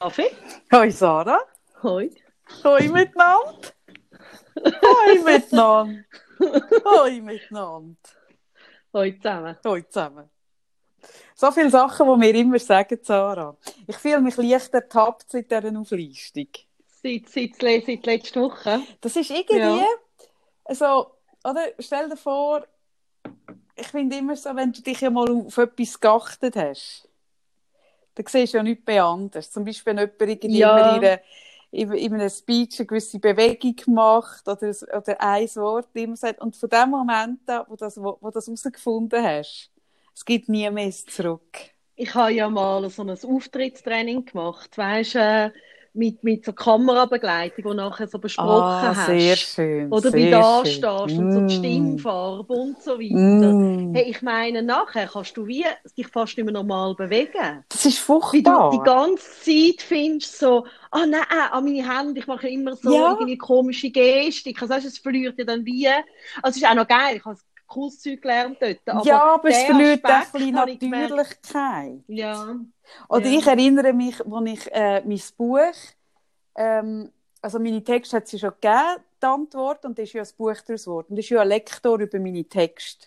Kaffee. Hoi Sarah. Hoi. Hoi miteinander. Hoi miteinander. Hoi miteinander. Hoi zusammen. Hoi zusammen. So viele Sachen, die wir immer sagen, Sarah. Ich fühle mich leicht ertappt seit dieser Auflistung. Seit, seit, seit, seit letzter Woche. Das ist irgendwie, Ja. also, oder, stell dir vor, ich finde immer so, wenn du dich ja mal auf etwas geachtet hast, dann siehst du ja nichts anders. Zum Beispiel, wenn jemand irgendwie Ja. immer in, einer, in, in einem Speech eine gewisse Bewegung macht oder, oder ein Wort immer sagt. Und von dem Moment an, wo du das, wo, wo das herausgefunden hast, es gibt nie mehr zurück. Ich habe ja mal so ein Auftrittstraining gemacht, weißt äh, mit, mit so Kamerabegleitung, wo nachher so besprochen Ah, hast. sehr schön. Oder wie da schön. stehst und so Mm. die Stimmfarbe und so weiter. Mm. Hey, ich meine, nachher kannst du wie dich fast nicht mehr normal bewegen. Das ist Wie du furchtbar. die ganze Zeit findest, so, ah nein, an meine Hände, ich mache immer so Ja. irgendwie komische Gestik. Also, weißt, es verliert ja dann wie. Also, es ist auch noch geil, ich habe cooles Zeug gelernt dort. Aber ja, aber es verliert auch ein bisschen. Natürlichkeit. Ja. Oder Ja. ich erinnere mich, als ich äh, mein Buch, ähm, also meine Texte hat sie schon gegeben, die Antwort, und da ist ja ein Buch daraus geworden. Und ist ja ein Lektor über meine Texte.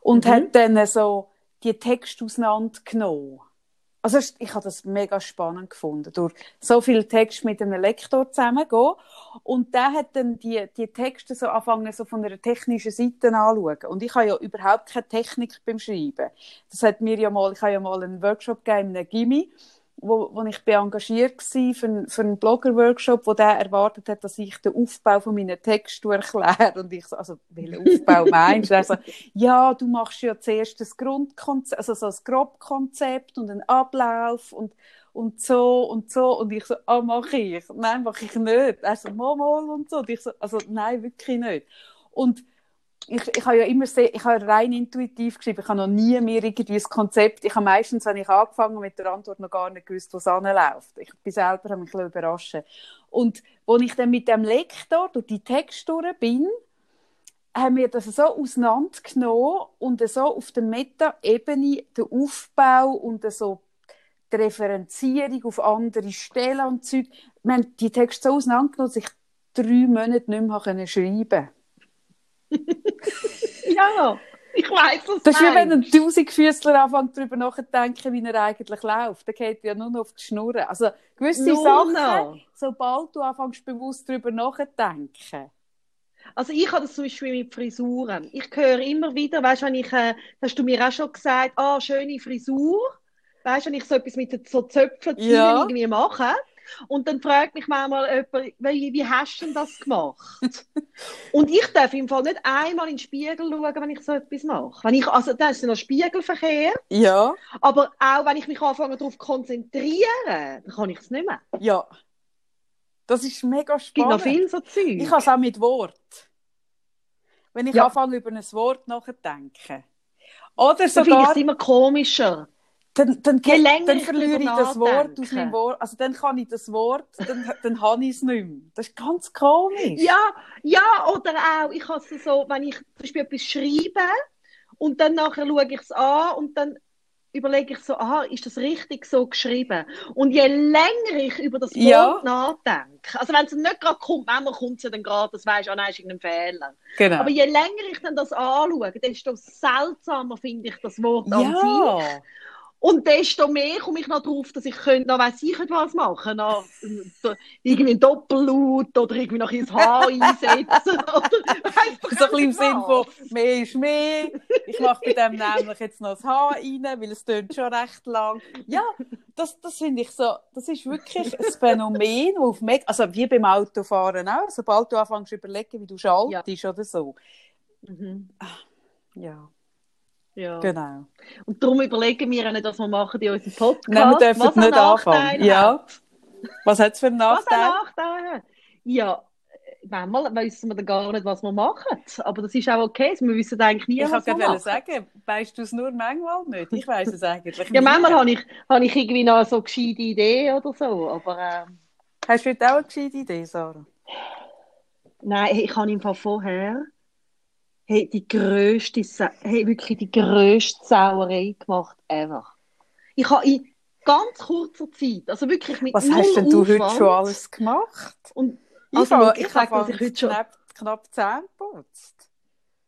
Und Mhm. hat dann so die Texte auseinandergenommen. Also ich habe das mega spannend gefunden, durch so viele Texte mit einem Lektor zusammengehen. Und der hat dann die, die Texte so angefangen, so von einer technischen Seite anschauen. Und ich habe ja überhaupt keine Technik beim Schreiben. Das hat mir ja mal, ich habe ja mal einen Workshop gegeben in einem wo, wo ich bin engagiert war für, einen- für einen Blogger-Workshop, wo der erwartet hat, dass ich den Aufbau von meinen Texten erkläre. Und ich so, also, welchen Aufbau meinst du? So, ja, du machst ja zuerst das Grundkonzept, also so ein Grobkonzept und einen Ablauf und, und so und so. Und ich so, ah, mache ich? Nein, mache ich nicht. Er so, mal, mal und so. Und ich so, also, nein, wirklich nicht. Und ich, ich habe ja immer sehr, ich habe rein intuitiv geschrieben. Ich habe noch nie mehr irgendwie ein Konzept. Ich habe meistens, wenn ich angefangen mit der Antwort, noch gar nicht gewusst, wo es anläuft. Ich bin selber ein bisschen überrascht. Und als ich dann mit dem Lektor durch die Texte durch bin, haben wir das so auseinandergenommen und so auf der Meta-Ebene den Aufbau und so die Referenzierung auf andere Stellen und Zeug. Wir haben die Texte so auseinandergenommen, dass ich drei Monate nicht mehr schreiben konnte. Ja, ich weiß was Das ist wie wenn ein. Tausendfüßler anfängt, darüber nachzudenken, wie er eigentlich läuft. Dann geht ja nur noch auf die Schnur. Also gewisse Nur Sachen, noch. sobald du anfängst, bewusst darüber nachzudenken. Also ich habe das zum Beispiel mit Frisuren. Ich höre immer wieder, weißt du, wenn ich, äh, hast du mir auch schon gesagt, ah, schöne Frisur. Weißt du, wenn ich so etwas mit so Zöpfen ziehen Ja. irgendwie mache. Und dann fragt mich manchmal jemand, wie, wie hast du denn das gemacht? und ich darf im Fall nicht einmal in den Spiegel schauen, wenn ich so etwas mache. Wenn ich, also das ist ja noch Spiegelverkehr, Ja, aber auch wenn ich mich anfange darauf zu konzentrieren, dann kann ich es nicht mehr. ja. Das ist mega Es gibt noch spannend. viel so Zeug. Ich habe es auch mit Wort. Wenn ich Ja. anfange, über ein Wort nachzudenken. Oder Dann finde ich sogar, es immer komischer. Dann, dann, dann ich verliere ich das Wort aus meinem Wort. Also dann kann ich das Wort, dann, dann habe ich es nicht mehr. Das ist ganz komisch. Ja, ja, oder auch, ich habe es so, wenn ich zum Beispiel etwas schreibe und dann nachher schaue ich es an und dann überlege ich so, aha, ist das richtig so geschrieben? Und je länger ich über das Wort Ja. nachdenke, also wenn es nicht gerade kommt, manchmal kommt es ja dann gerade, das weisst du, ah, nein, ist irgendein Fehler. Genau. Aber je länger ich dann das anschaue, desto seltsamer finde ich das Wort an sich. Ja. Und desto mehr komme ich noch drauf, dass ich könnte, noch weiss ich was machen, noch äh, irgendwie ein Doppellut oder irgendwie noch ins Haar einsetzen oder So ein bisschen im Sinn was. von, mehr ist mehr. Ich mache bei dem nämlich jetzt noch das Haar rein, weil es tönt schon recht lang. Ja, das, das finde ich so, das ist wirklich ein Phänomen, auf meg also wie beim Autofahren auch, sobald du anfängst zu überlegen, wie du schaltest oder so. Mhm. Ja, Ja. genau. Und darum überlegen wir auch nicht, was wir machen in unserem Podcast. Nein, wir dürfen was nicht anfangen. Ja. hat. Was hat es für einen Was ein Nachteil? Hat. Ja, manchmal wissen wir dann gar nicht, was wir machen. Aber das ist auch okay. Wir wissen eigentlich nie, Ich was wir machen. sagen, weißt du es nur manchmal nicht? Ich weiß es eigentlich Ja, manchmal habe ich, habe ich irgendwie noch so gescheite Ideen oder so. Aber äh, Hast du heute auch eine gescheite Idee, Sarah? nein, ich habe im Fall vorher hey, die grösste, hey, wirklich die grösste Sauerei gemacht ever. Ich habe, ich, ganz kurzer Zeit, also wirklich mit Was hast denn du Aufwand. heute schon alles gemacht? Und Ich also, habe ich ich sage, dass ich heute schon... knapp, knapp Zähne geputzt.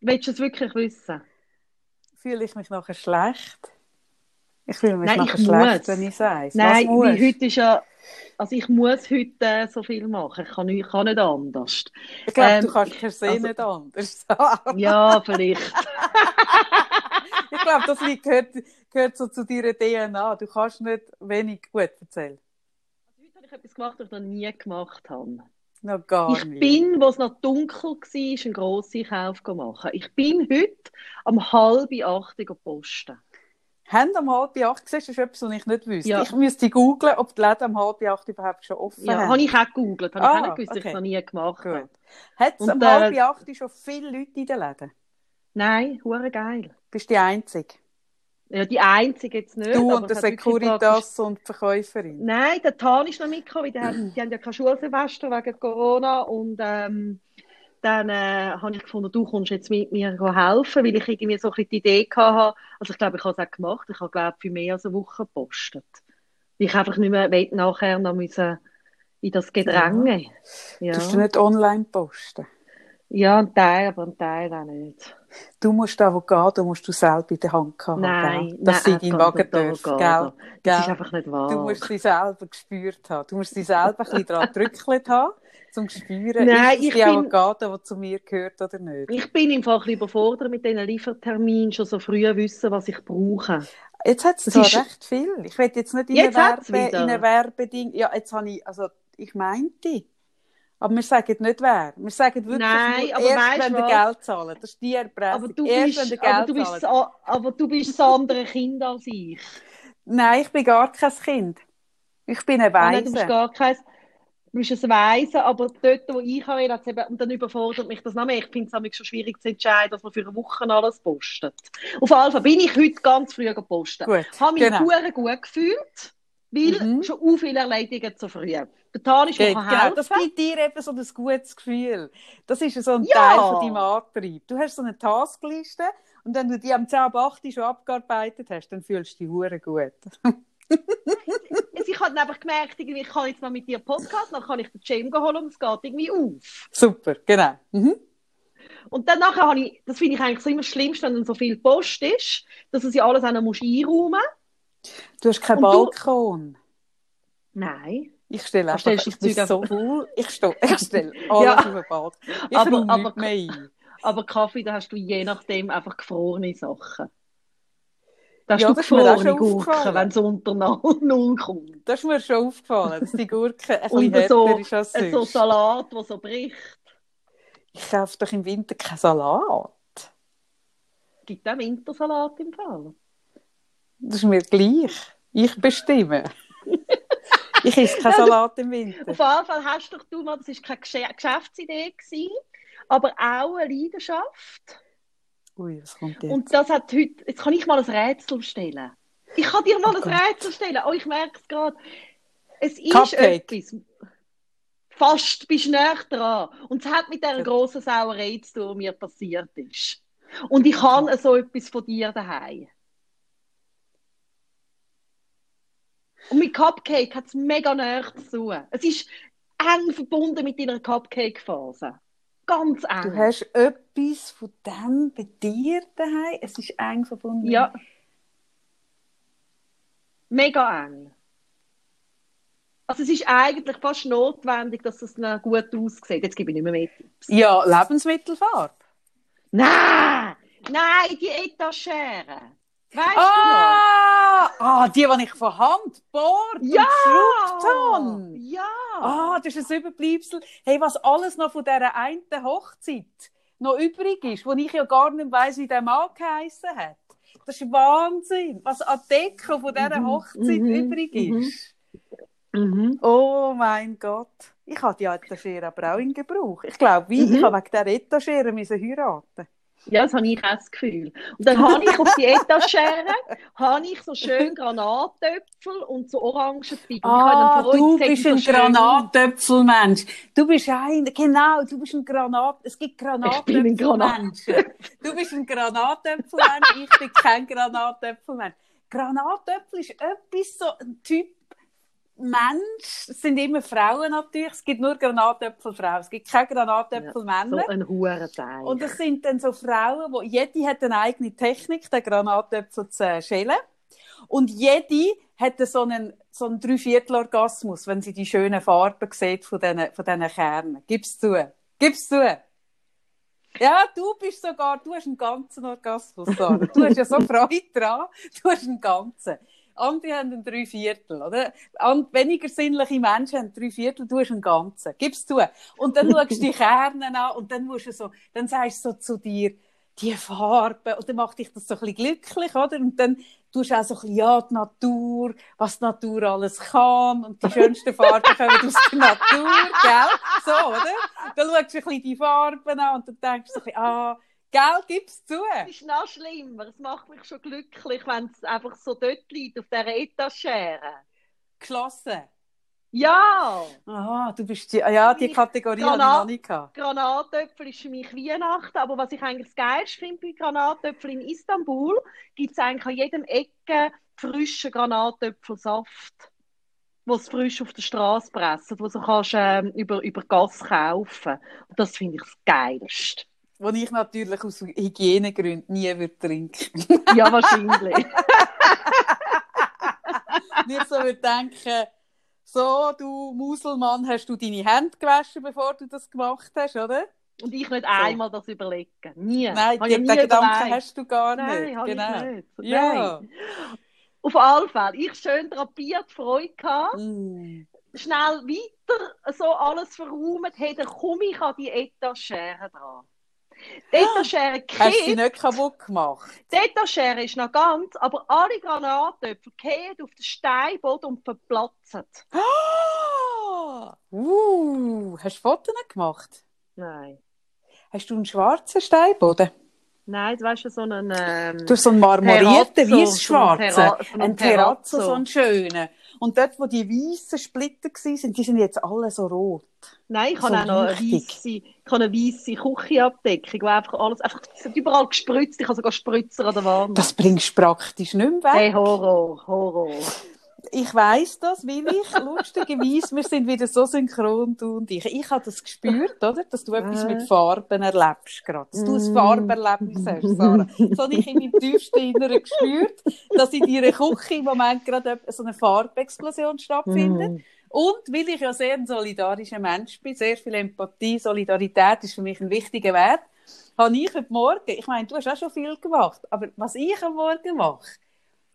Willst du es wirklich wissen? Fühle ich mich nachher schlecht? Ich fühle mich Nein, nachher ich schlecht, muss. wenn ich sage Nein, Was muss? wie heute ist ja... Also ich muss heute so viel machen. Ich kann nicht, ich kann nicht anders. Ich glaube, ähm, du kannst per se also- nicht anders. Ja, vielleicht. Ich glaube, das liegt, gehört, gehört so zu deiner DNA. Du kannst nicht wenig gut erzählen. Heute habe ich etwas gemacht, was ich noch nie gemacht habe. Noch gar Ich nicht. bin, wo es noch dunkel war, einen grossen Einkauf machen. Ich bin heute am halb acht Uhr posten. Haben am halb acht gesehen, das ist etwas, was ich nicht wüsste. Ja. Ich müsste googeln, ob die Läden am halb acht überhaupt schon offen Ja, haben. habe ich auch gegoogelt. Habe ich Ah, auch nicht gewusst, dass ich okay. es noch nie gemacht habe. Hat es am äh, halb acht schon viele Leute in den Läden? Nein, hure geil. Bist du die Einzige? Ja, die einzige jetzt nicht. Du und der Securitas und die Verkäuferin? Nein, der Tan ist noch mitgekommen, weil die haben, die haben ja kein Schulsemester wegen Corona und ähm, dann äh, habe ich gefunden, du kommst jetzt mit mir helfen, weil ich irgendwie so ein bisschen die Idee hatte. Also ich glaube, ich habe es auch gemacht. Ich habe, glaube für mehr als eine Woche gepostet. Weil ich einfach nicht mehr nachher noch müssen in das Gedränge. Ja, Tust du nicht online posten? ja ein Teil, aber ein Teil auch nicht. Du musst Avocado musst du selber in der Hand haben, Nein, gell? dass nein, sie deinen ganz Wagen dürfen, gell? Das ist Gell? einfach nicht wahr. Du musst sie selber gespürt haben. Du musst sie selber ein bisschen daran gedrückt haben, um zu spüren, Nein, ist ich die bin- Avocado, die zu mir gehört oder nicht. Ich bin im Fall ein bisschen überfordert mit diesen Lieferterminen, schon so früh wissen, was ich brauche. Jetzt hat es ist- recht viel. Ich will jetzt nicht in Jetzt eine, Werbe, in eine Werbeding. Ja, jetzt habe ich, also ich meinte. Aber wir sagen nicht wer. Wir sagen wirklich Nein, nur aber erst, wenn was? ihr Geld zahlt. Das ist die Erpressung. Aber du erst, bist, aber du bist, so, aber du bist das andere Kind als ich. Nein, ich bin gar kein Kind. Ich bin eine Ah, nein, du bist Weise. gar kein, du bist ein Weise, aber dort, wo ich will, hat's eben, und dann überfordert mich das noch mehr. Ich finde es schon schwierig zu entscheiden, dass man für eine Woche alles postet. Auf jeden Fall bin ich heute ganz früh gepostet. Gut, Habe mich genau. gut gefühlt, weil Mhm. schon u viele Erledigungen zu früh. Der Tan ist genau, das gibt dir eben so ein gutes Gefühl. Das ist so ein Ja. Teil von deinem Antrieb. Du hast so eine Taskliste und wenn du die am 10 ab 8 schon abgearbeitet hast, dann fühlst du dich hure gut. Ich habe einfach gemerkt, irgendwie, ich kann jetzt noch mit dir Podcast, dann kann ich den Jam holen und es geht irgendwie auf. Super, genau. Mhm. Und dann nachher habe ich, das finde ich eigentlich so immer das Schlimmste, wenn dann so viel Post ist, dass du sie alles auch noch musst einräumen Du hast keinen Und du- Balkon. Nein. Ich stelle Ach, einfach, du ich das bin so cool. Ich, stelle, ich stelle alles Ja. auf den Balkon. Ich Aber- aber- mehr ein. Aber Kaffee, da hast du je nachdem einfach gefrorene Sachen. Da hast Ja, das ist gefrorene schon Gurken, aufgefallen. wenn es unter null kommt. Das ist mir schon aufgefallen, dass die Gurke ein bisschen härter so, ist als so sonst. Salat, der so bricht. Ich kaufe doch im Winter keinen Salat. Gibt auch Wintersalat im Fall. Das ist mir gleich. Ich bestimme. ich esse keinen Ja, Salat im Winter. Auf jeden Fall hast doch du mal, das war keine Geschäftsidee, gewesen, aber auch eine Leidenschaft. Ui, was kommt jetzt? Und das hat heute, jetzt kann ich mal ein Rätsel stellen. Ich kann dir mal Oh ein Gott. Rätsel stellen. Oh, ich merke es gerade. Es ist Cupcake. etwas. Fast bist du näher dran. Und es hat mit dieser grossen Sauerei zu tun, die mir passiert ist. Und ich habe so etwas von dir daheim. Und mit Cupcake hat es mega näher zu tun. Es ist eng verbunden mit deiner Cupcake-Phase. Ganz eng. Du hast etwas von dem bei dir daheim. Es ist eng verbunden. Ja. Mega eng. Also es ist eigentlich fast notwendig, dass es noch gut aussieht. Jetzt gebe ich nicht mehr Tipps. Ja, Lebensmittelfarbe. Nein! Nein, die Etagere. Weißt Ah, ah, die, die ich von Hand bohrt du noch? und habe. Ja! Ah, das ist ein Überbleibsel. Hey, was alles noch von dieser einen Hochzeit noch übrig ist, wo ich ja gar nicht weiss, wie der Mann geheissen hat. Das ist Wahnsinn, was an Deko von dieser Mhm, Hochzeit mhm, übrig mhm. ist. Mhm. Oh mein Gott. Ich hatte die Etagere aber auch in Gebrauch. Ich glaube, wie, Mhm. ich habe wegen dieser Etagere heiraten. Ja, das habe ich auch das Gefühl. Und dann habe ich auf die Etagere habe ich so schön Granatöpfel und so Orangenpick. Ah, du bist so ein Granatöpfelmensch. Du bist ein, genau, du bist ein Granat, es gibt Granatöpfelmenschen. Du bist ein Granatöpfelmensch, ich bin kein Granatöpfelmensch. Granatöpfel ist etwas so ein Typ Mensch. Es sind immer Frauen natürlich. Es gibt nur Granatöpfelfrauen. Es gibt keine Granatöpfelmänner. So ein Hurenteil. Und es sind dann so Frauen, wo jede hat eine eigene Technik, den Granatöpfel zu schälen. Und jede hat so einen, so einen Dreiviertel-Orgasmus, wenn sie die schönen Farben sieht von diesen, von diesen Kernen. Gib's zu. Gib's zu. Ja, du bist sogar, du hast einen ganzen Orgasmus, Sarah. Du hast ja so Freude dran. Du hast einen ganzen. Andere haben einen Dreiviertel, oder? Und weniger sinnliche Menschen haben drei Viertel, du hast einen ganzen. Gib's zu. Und dann schaust du die Kerne an und dann musst du so, dann sagst du so zu dir, die Farbe, und dann macht dich das so ein bisschen glücklich, oder? Und dann tust du auch so ein bisschen, ja, die Natur, was die Natur alles kann, und die schönsten Farben kommen aus der Natur, gell? So, oder? Dann schaust du ein bisschen die Farben an und dann denkst du so ein bisschen, ah, Gell, gib's zu. Es ist noch schlimmer. Es macht mich schon glücklich, wenn es einfach so dort liegt, auf dieser Etagere. Geschlossen. Ja! Aha, du bist die, ja, die Kategorie habe ich noch nicht gehabt. Granatöpfel ist für mich Weihnachten, aber was ich eigentlich das Geilste finde bei Granatöpfel in Istanbul, gibt es eigentlich an jedem Ecke frischen Granatöpfelsaft, wo es frisch auf der Straße pressen, wo du kannst, ähm, über, über Gas kaufen Und das finde ich das Geilste. Was ich natürlich aus Hygienegründen nie würde trinken. ja, wahrscheinlich. nicht so würde denken, so, du Muselmann, hast du deine Hände gewaschen, bevor du das gemacht hast, oder? Und ich nicht so. einmal das überlegen. Nie. Nein, den Gedanken hast du gar nicht. Nein, genau. ich nicht. Ja. Nein. Auf alle Fälle. Ich schön drapiert, Freude gehabt. Mm. Schnell weiter so alles verräumt, hey, dann komme ich an die Etagere dran. Die Etagere kippt. Hast du sie nicht kaputt gemacht? Etagere ist noch ganz, aber alle Granatöpfel fallen auf den Steinboden und verplatzen. Oh! Uh, hast du Fotos gemacht? Nein. Hast du einen schwarzen Steinboden? Nein, du weißt so einen. Ähm, du hast so einen marmorierten, weißschwarzen. So Terrazzo, so einen schönen. Und dort, wo die weißen Splitter waren, die sind jetzt alle so rot. Nein, ich so habe auch noch eine weisse, ich habe eine weisse Küchenabdeckung, wo einfach alles, einfach, überall gespritzt, ich habe sogar Spritzer an der Wand. Das bringst du praktisch nicht mehr weg. Hey, Horror, Horror ich weiß das, weil ich lustigerweise, wir sind wieder so synchron, du und ich. Ich habe das gespürt, oder? Dass du etwas mit Farben erlebst gerade. Dass du ein mm. Farberlebnis hast, Sarah. Das habe ich in meinem tiefsten Inneren gespürt, dass in deiner Küche im Moment gerade so eine Farbexplosion stattfindet. Mm. Und weil ich ja sehr ein solidarischer Mensch bin, sehr viel Empathie, Solidarität ist für mich ein wichtiger Wert, habe ich heute Morgen, ich meine, du hast auch schon viel gemacht, aber was ich am Morgen mache,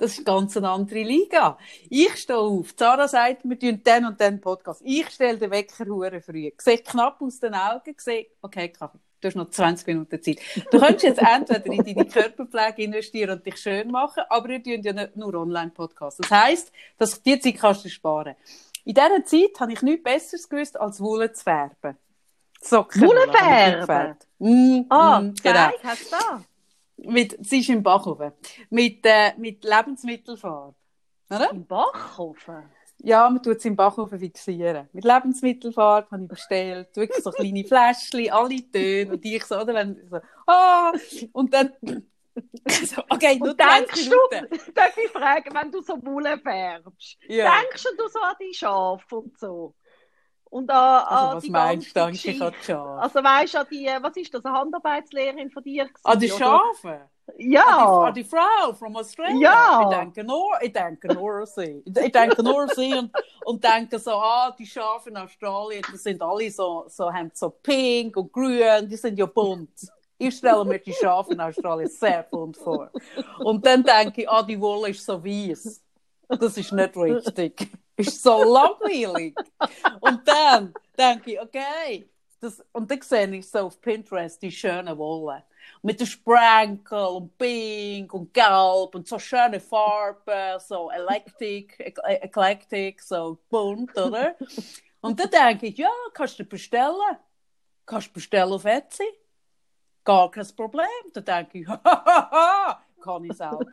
das ist eine ganz andere Liga. Ich stehe auf. Zara sagt, wir tun den und den Podcast. Ich stelle den Wecker hure früh. Sehe knapp aus den Augen, sehe, okay, Kaffee. Du hast noch 20 Minuten Zeit. Du könntest jetzt entweder in deine Körperpflege investieren und dich schön machen, aber wir tun ja nicht nur Online-Podcasts. Das heisst, dass die Zeit kannst du sparen. In dieser Zeit habe ich nichts Besseres gewusst, als Wolle zu färben. Socken. Wolle färben? Mm, ah, mm, genau. hast du da? Mit, sie ist im Backofen, mit, äh, mit Lebensmittelfarbe. Oder? Im Backofen? Ja, man tut es im Backofen fixieren. Mit Lebensmittelfarbe habe ich bestellt, wirklich so kleine Fläschchen, alle Töne und ich so, oder wenn, so, ah, und dann, so, okay, und denkst du, darf ich fragen, wenn du so Bullen färbst, ja. denkst du so an die Schafe und so? Und an, also, was die meinst du, denke ich an Schafe? Also weißt du, die, was ist das, eine Handarbeitslehrerin von dir? Gewesen, an die Schafe? Ja. An die, an die Frau from Australia? Ja. Ich denke nur, ich denke nur sie. Ich denke nur sie und, und denke so, ah, die Schafe in Australien, die sind alle so, so, haben so pink und grün, die sind ja bunt. Ich stelle mir die Schafe in Australien sehr bunt vor. Und dann denke ich, ah, die Wolle ist so weiß. Das ist nicht richtig ist so langweilig. und dann denke ich, okay, das, und dann sehe ich so auf Pinterest die schöne Wolle. Mit dem Sprinkle und Pink und Gelb und so schöne Farben, so Electric, Eclectic, so bunt, oder? Und dann denke ich, ja, kannst du bestellen. Kannst du bestellen auf Etsy. Gar kein Problem. Dann denke ich, kann ich selber.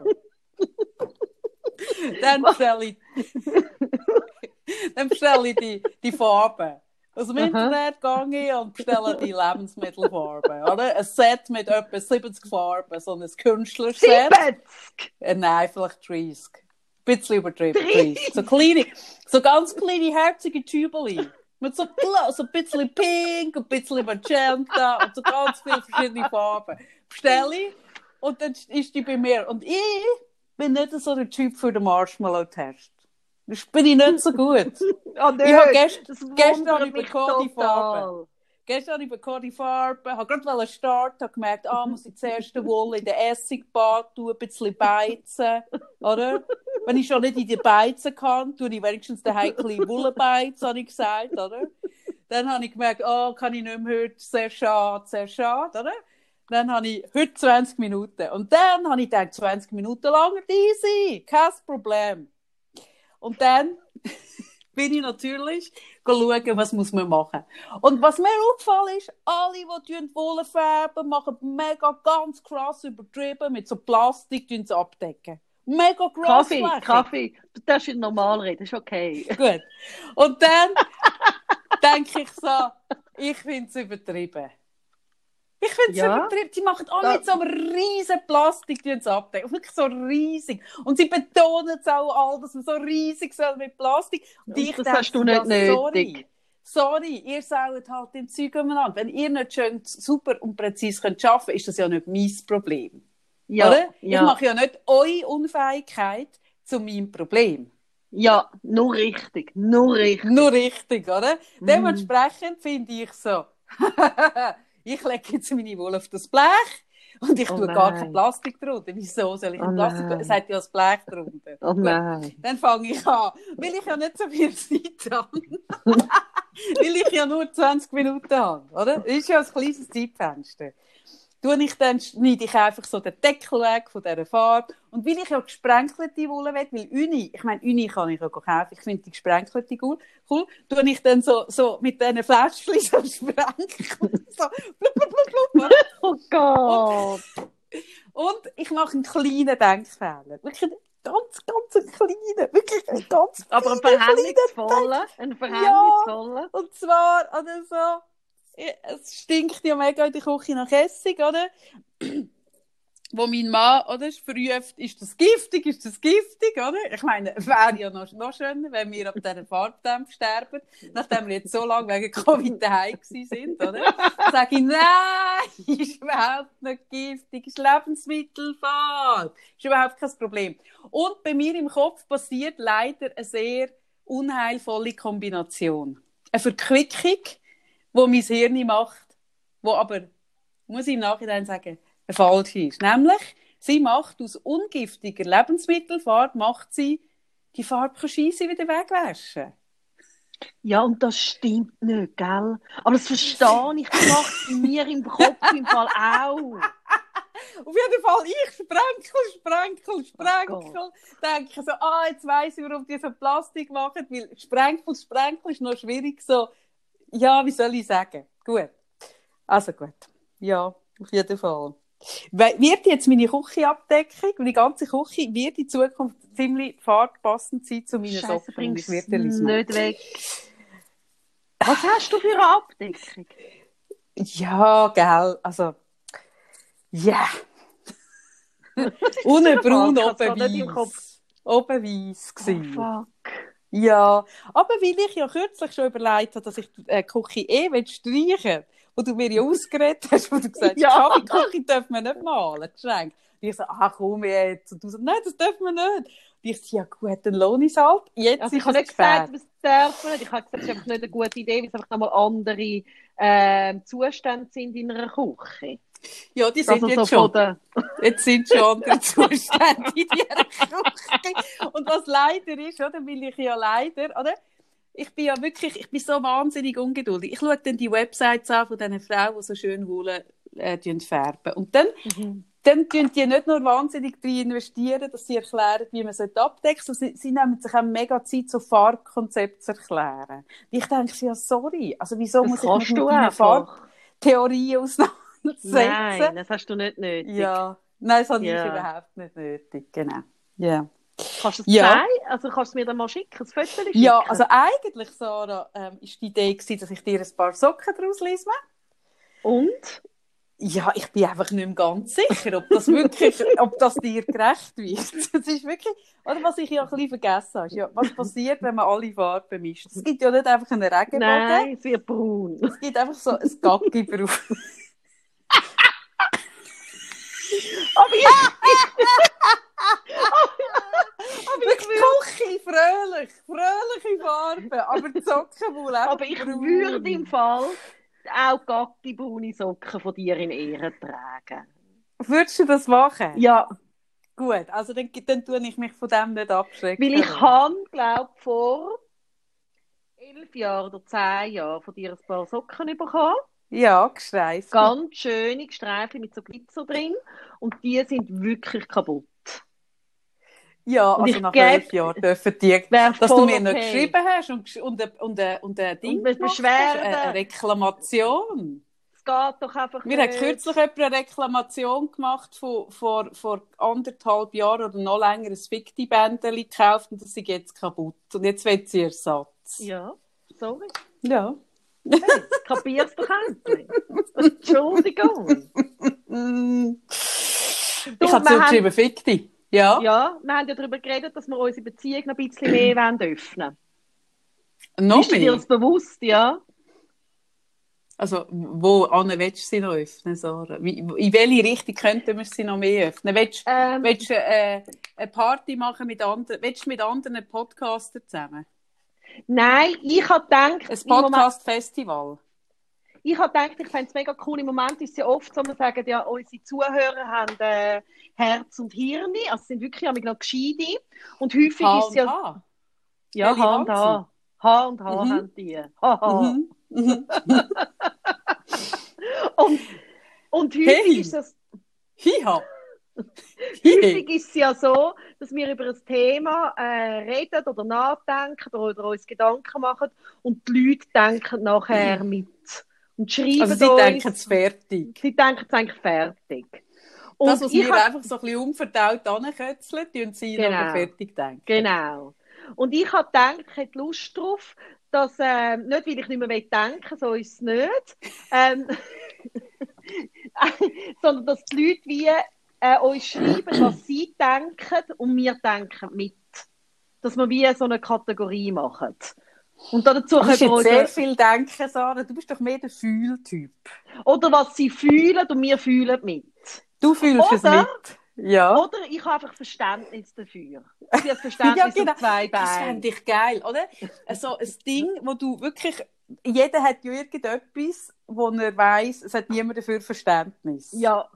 dann bestelle ich, dann bestelle ich die, die Farben. Also im Internet gehe ich und bestelle die Lebensmittelfarben, oder? Ein Set mit etwa 70 Farben, so ein Künstlerset. 70! Äh, nein, vielleicht 30. Ein bisschen übertrieben, 30. So kleine, so ganz kleine, herzige Tübeli. Mit so, so ein bisschen pink, ein bisschen magenta und so ganz viele verschiedene Farben. Bestelle ich und dann ist die bei mir. Und ich bin nicht so der Typ für den Marshmallow-Test. Das bin ich nicht so gut. Oh, Ich habe gest gestern habe ich bekommen die Farben. total. Gestern habe ich bekommen die Farben, habe gerade starten, habe gemerkt, ah, muss ich zuerst Wolle in den Essigbad tun, ein bisschen beizen, oder? Wenn ich schon nicht in die Beizen kann, tue ich wenigstens den heiklen Wollenbeiz, habe ich gesagt, oder? Dann habe ich gemerkt, ah, kann ich nicht mehr heute, sehr schade, sehr schade, oder? Dann habe ich heute 20 Minuten. Und dann habe ich gedacht, 20 Minuten lang easy, kein Problem. Und dann bin ich natürlich schauen, was muss man machen. Und was mir aufgefallen ist, alle, die Wolle färben, machen mega ganz krass übertrieben mit so Plastik sie abdecken. Mega Kaffee, grossflächig. Kaffee. Du darfst nicht normal reden, ist okay. Gut. Und dann denke ich so, ich finde es übertrieben. Ich finde es Ja. übertrieben. Sie machen alle mit so einem riesen Plastik tun sie abdecken. Wirklich so riesig. Und sie betonen es auch all, dass man so riesig soll mit Plastik. Und ich das denke, hast du ja, nicht sorry. nötig. Sorry, ihr saut halt im Zeug umeinander. Wenn ihr nicht schön super und präzise könnt arbeiten könnt, ist das ja nicht mein Problem. Ja, oder? Ich ja, mache ja nicht eure Unfähigkeit zu meinem Problem. ja, nur richtig, nur richtig. Nur richtig, oder? Mhm. Dementsprechend finde ich so, ich lege jetzt meine Wolle auf das Blech und ich Oh tue gar nein. kein Plastik drunter. Wieso soll ich Oh ein Plastik? nein. Es hat ja das Blech drunter. Oh Gut, nein. Dann fange ich an. Weil ich ja nicht so viel Zeit habe. Weil ich ja nur 20 Minuten habe, oder? Das ist ja ein kleines Zeitfenster. Tue ich dann, schneide ich einfach so den Deckel weg von dieser Farbe. Und weil ich ja gesprenkelte Wolle will, weil Uni, ich meine, Uni kann ich ja kaufen, ich finde die gesprenkelte cool, cool, tue ich dann so, so mit diesen Fläschchen so sprenkeln, so blub, blub, blub, blub? Oh Gott. Und ich mache einen kleinen Denkfehler. Wirklich ganz, ganz einen kleinen, wirklich einen ganz Aber ein kleinen, verhängnisvoller, ein verhängnisvoller. Und zwar, oder so, ja, es stinkt ja mega in der Küche nach Essig, oder? Wo mein Mann, oder, prüft, ist das giftig, ist das giftig, oder? Ich meine, wäre ja noch, noch schöner, wenn wir ab diesen Farbdämpf sterben, nachdem wir jetzt so lange wegen Covid daheim sind, oder? Sage ich, nein, ist überhaupt nicht giftig, ist Lebensmittelfarbe, ist überhaupt kein Problem. Und bei mir im Kopf passiert leider eine sehr unheilvolle Kombination. Eine Verquickung, die mein Hirn macht, wo aber, muss ich im Nachhinein sagen, eine falsche ist. Nämlich, sie macht aus ungiftiger Lebensmittelfarbe, macht sie die Farbe scheisse wieder wegwaschen. Ja, und das stimmt nicht, gell? Aber das verstehe ich. Das macht es bei mir im Kopf im Fall auch. Auf jeden Fall, ich sprenkel, sprenkel, Oh sprenkel. denke so, ah, jetzt weiss ich, warum die so Plastik machen, weil sprenkel, sprenkel ist noch schwierig so. Ja, wie soll ich sagen? Gut. Also gut. Ja, auf jeden Fall. Wird jetzt meine Küchenabdeckung, meine ganze Küche, wird in Zukunft ziemlich farbpassend sein zu meinen Scheiße, Socken. Ich werde nicht weg. Was hast du für eine Abdeckung? Ja, gell, also, ja. Unten braun, oben weiß. Oben weiß Oh. Ja, aber weil ich ja kürzlich schon überlegt habe, dass ich die äh, Küche eh will streichen wo du mir ja ausgeredet hast, wo du gesagt hast, Ja. die Küche darf man nicht malen, die Schränke. Und ich so, ach komm jetzt. Und du so, nein, das darf man nicht. Und ich so, ja gut, dann lohne ich es halt. Jetzt Also ich habe nicht gesagt, das darf man nicht. Ich habe gesagt, es ist einfach nicht eine gute Idee, weil es einfach nochmal andere ähm, Zustände sind in einer Küche. Ja, die sind Also jetzt so schon. der... Jetzt sind schon andere Zustände in dieser Küche. Und was leider ist, oder, weil ich ja leider, oder, ich bin ja wirklich, ich bin so wahnsinnig ungeduldig. Ich schaue dann die Websites an von diesen Frauen, die so schön Wolle äh, färben. Und dann, dann tun die nicht nur wahnsinnig drin investieren, dass sie erklären, wie man es abdecken sie, sie nehmen sich auch mega Zeit, so Farbkonzepte zu erklären. Und ich denke, ja, sorry, also wieso Das muss ich mich mit meiner. Farbtheorie auseinandersetzen? Nein, das hast du nicht nötig. Ja, nein, das habe Ja. ich überhaupt nicht nötig, genau. Ja. Kannst du es Ja. zeigen? Also kannst du mir dann mal schicken, ein Foto schicken? Ja, also eigentlich, Sarah, ähm, ist die Idee gewesen, dass ich dir ein paar Socken daraus lese. Und? Ja, ich bin einfach nicht mehr ganz sicher, ob das wirklich, ob das dir gerecht wird. Das ist wirklich, oder was ich ja ein bisschen vergessen habe, ist ja, was passiert, wenn man alle Farben mischt. Es gibt ja nicht einfach einen Regenbogen, Nein, es wird braun. es gibt einfach so ein Gacki drauf. Aber ich, aber ich, würde, Küche, fröhlich, fröhliche Farben, aber die Socken wohl einfach aber ich braun. würde im Fall auch gatti braune Socken von dir in Ehren tragen. Würdest du das machen? Ja, Gut, also dann, dann tue ich mich von dem nicht abschrecken. weil ich habe, glaube vor elf Jahren oder zehn Jahren von dir ein paar Socken bekommen. Ja, gestreift. Ganz schöne Streifen mit so Glitzer drin. Und die sind wirklich kaputt. Ja, Und also nach elf Jahren dürfen die, dass du mir okay. geschrieben hast und, und, ein- und, ein- und ein Ding Und hast, eine, Reklamation. Es geht doch einfach Wir haben nicht. kürzlich jemand eine Reklamation gemacht von, vor, vor anderthalb Jahren oder noch länger ein Ficti-Bändchen gekauft und das ist jetzt kaputt. Und jetzt will sie Ersatz. Ja, sorry. Ja. Hey, kapier's doch endlich. Entschuldigung. Du, Ich habe wir zugeschrieben Ficti. Ja. Ja, wir haben ja darüber geredet, dass wir unsere Beziehung noch ein bisschen mehr wollen öffnen Noch Ist dir mehr. das bewusst, ja? Also, wo an willst du sie noch öffnen, Sarah? In welche Richtung könnten wir sie noch mehr öffnen? Willst, Ähm, willst du äh, eine Party machen mit anderen, willst du mit anderen Podcastern zusammen? Nein, ich habe gedacht, Ein Podcast-Festival? ich habe gedacht, ich fände es mega cool. Im Moment ist es ja oft so, wir sagen ja, unsere Zuhörer haben äh, Herz und Hirn, also sind wirklich noch gescheite. Und häufig H ist es ja, H. ja, H und. H. H und H Mhm. haben die. Haha. Mhm. Mhm. Und, und häufig Hey. ist es Hiha. Häufig ist es ja so, dass wir über ein Thema äh, reden oder nachdenken oder, uns Gedanken machen und die Leute denken nachher mit und schreiben Also, sie uns. denken es fertig. sie denken es eigentlich fertig. Und Das, was wir hab- einfach so ein bisschen unverdaut ankötzeln, tun sie Genau. aber fertig denken. Genau. Und ich habe gedacht, ich hätte Lust drauf, dass, ähm, nicht weil ich nicht mehr denken will, so ist es nicht, ähm, sondern dass die Leute wie äh, uns schreiben, was sie denken und wir denken mit. Dass wir wie so eine Kategorie machen. Und dazu können wir sehr viel denken, Sarah. Du bist doch mehr der Fühltyp. oder was sie fühlen und wir fühlen mit. Du fühlst es Oder? mit. Ja. Oder ich habe einfach Verständnis dafür. Ich habe das Verständnis Ja, genau. zwei Das Beinen. fände ich geil, oder? So ein Ding, wo du wirklich, jeder hat ja irgendetwas, wo er weiss, es hat niemand dafür Verständnis. Ja.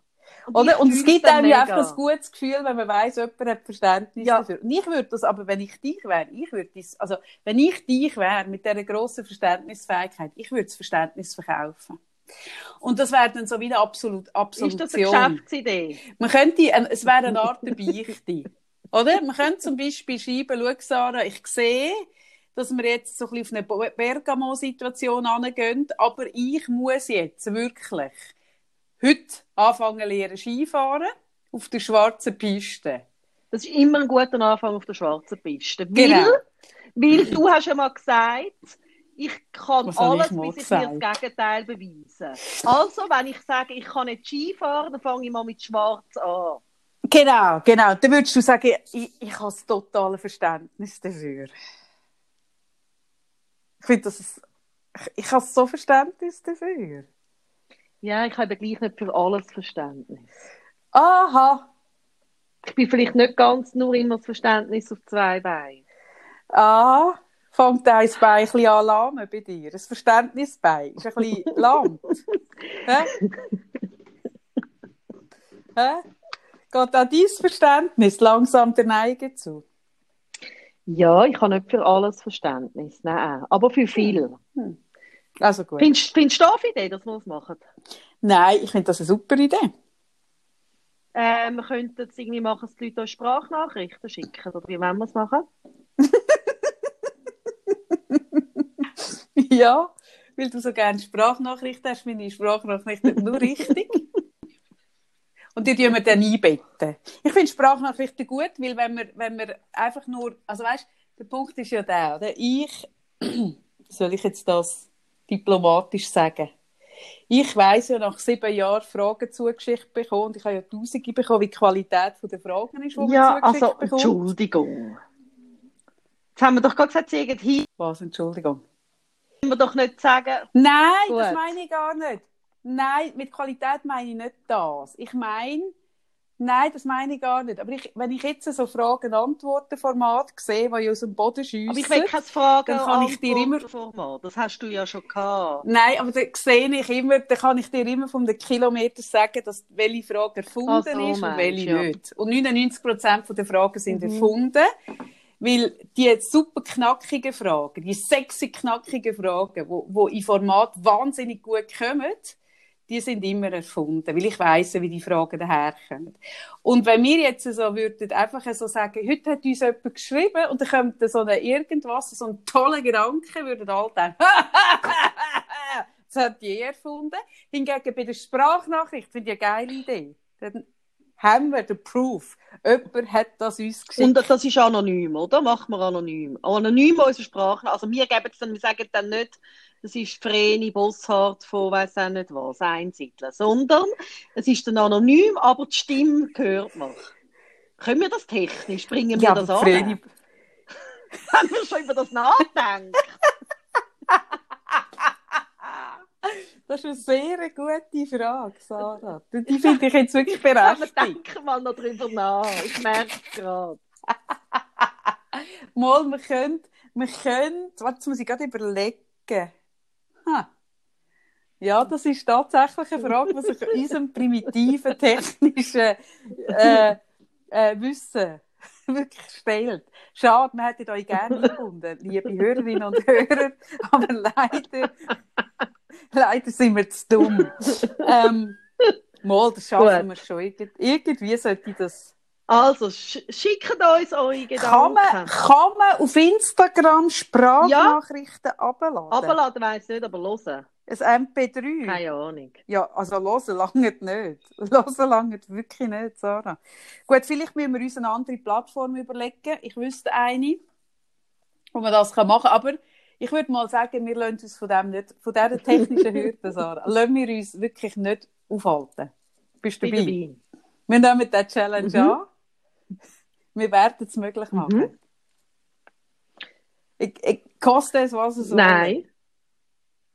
Und Oder? Und es gibt dann einem ja einfach ein gutes Gefühl, wenn man weiss, jemand hat Verständnis Ja. dafür. Und ich würde das, aber wenn ich dich wäre, ich würde das, also, wenn ich dich wäre, mit dieser grossen Verständnisfähigkeit, ich würde das Verständnis verkaufen. Und das wäre dann so wie eine Absolut Ist das eine Absolution. Geschäftsidee? Man könnte, ein- es wäre eine Art der Beichte. Oder? Man könnte zum Beispiel schreiben, schau Sarah, ich sehe, dass wir jetzt so ein bisschen auf eine Bergamo-Situation angehen, aber ich muss jetzt wirklich heute anfangen lernen Skifahren auf der schwarzen Piste. Das ist immer ein guter Anfang auf der schwarzen Piste. Genau. Weil, weil du hast ja mal gesagt, ich kann Was ich alles, mal bis ich mir das Gegenteil beweisen. Also, wenn ich sage, ich kann nicht Skifahren, dann fange ich mal mit Schwarz an. Genau, genau. Dann würdest du sagen, ich, ich habe das totale Verständnis dafür. Ich finde, das ist, ich, ich habe so Verständnis dafür. Ja, ich habe gleich nicht für alles Verständnis. Aha, Ich bin vielleicht nicht ganz nur immer das Verständnis auf zwei Beinen. Ah, fängt dein Bein ein bisschen an lahmen bei dir. Das Verständnisbein ist ein bisschen lahm. Hä? Hä? Geht auch dein Verständnis langsam der Neige zu? Ja, ich habe nicht für alles Verständnis, nein, aber für viel. Also gut. Findest, findest du eine Idee, dass wir das machen? Nein, ich finde das eine super Idee. Äh, wir könnten es irgendwie machen, dass die Leute Sprachnachrichten schicken. Oder wie wollen wir es machen? Ja, weil du so gerne Sprachnachrichten hast, meine Sprachnachrichten nur richtig. Und die tun wir dann einbetten. Ich finde Sprachnachrichten gut, weil wenn wir, wenn wir einfach nur, also weißt, der Punkt ist ja der, oder? Ich, soll ich jetzt das diplomatisch sagen? Ich weiss ja nach sieben Jahren Fragen zugeschickt bekommen und ich habe ja Tausende bekommen, wie die Qualität der Fragen ist, die Ja, man zugeschickt also, bekommt. Entschuldigung. Jetzt haben wir doch gerade gesagt, sie irgendwie Was, Entschuldigung. wir doch nicht sagen, Nein, Gut. das meine ich gar nicht. Nein, mit Qualität meine ich nicht das. Ich meine, nein, das meine ich gar nicht. Aber ich, wenn ich jetzt so Fragen-Antworten-Format sehe, ich aus dem Boden schiesse, aber ich will keine Fragen dann kann ich dir immer- Format. Das hast du ja schon gehabt. Nein, aber dann sehe ich immer, dann kann ich dir immer von den Kilometern sagen, dass welche Frage erfunden Ach so, ist und welche ja. nicht. Und 99% der Fragen sind Mhm. erfunden, weil die super knackigen Fragen, die sexy knackigen Fragen, wo, wo in Format wahnsinnig gut kommen, die sind immer erfunden, weil ich weiss, wie die Fragen daherkommen. Und wenn wir jetzt so würden, einfach so sagen, heute hat uns jemand geschrieben und dann kommt so eine irgendwas, so ein toller Gedanke, würden alle denken, das hat die erfunden. Hingegen bei der Sprachnachricht finde ich eine geile Idee. Haben wir den Proof. Jemand hat das uns geschickt. Und das ist anonym, oder? Machen wir anonym. Anonym unsere Sprache. Also wir geben es dann, wir sagen dann nicht, das ist Vreni Bosshardt von weiss auch nicht was, Einsiedeln, sondern es ist dann anonym, aber die Stimme hört man. Können wir das technisch? Bringen wir ja, das an? Vreni, Haben wir schon über das nachdenken? das ist eine sehr gute Frage, Sarah. Die finde ich jetzt wirklich Aber berechtigt. denken mal noch drüber nach. Ich merke es gerade. Mal, wir können, wir können, warte, jetzt muss ich gerade überlegen. Ha. Ja, das ist tatsächlich eine Frage, die sich unserem primitiven technischen äh, äh, Wissen wirklich stellt. Schade, wir hätten euch gerne eingebunden, liebe Hörerinnen und Hörer, aber leider, leider sind wir zu dumm. Ähm, mal, das schaffen wir schon. Irgend, irgendwie sollte ich das Also, sch schickt uns eure Gedanken. Kann man, kann man auf Instagram Sprachnachrichten abladen? Abladen weiss nicht, aber hören. Ein MP3? Keine Ahnung. Ja, also hören lange nicht. Hören lange wirklich nicht, Sarah. Gut, vielleicht müssen wir uns eine andere Plattform überlegen. Ich wüsste eine, wo man das machen kann. Aber ich würde mal sagen, wir lassen uns von, dem nicht, von dieser technischen Hürde, Sarah, lassen wir uns wirklich nicht aufhalten. Bist du dabei? dabei. Wir nehmen diese Challenge Mhm. an. Wir werden es möglich machen. Mhm. Ich, ich, koste es, was es soll. Nein.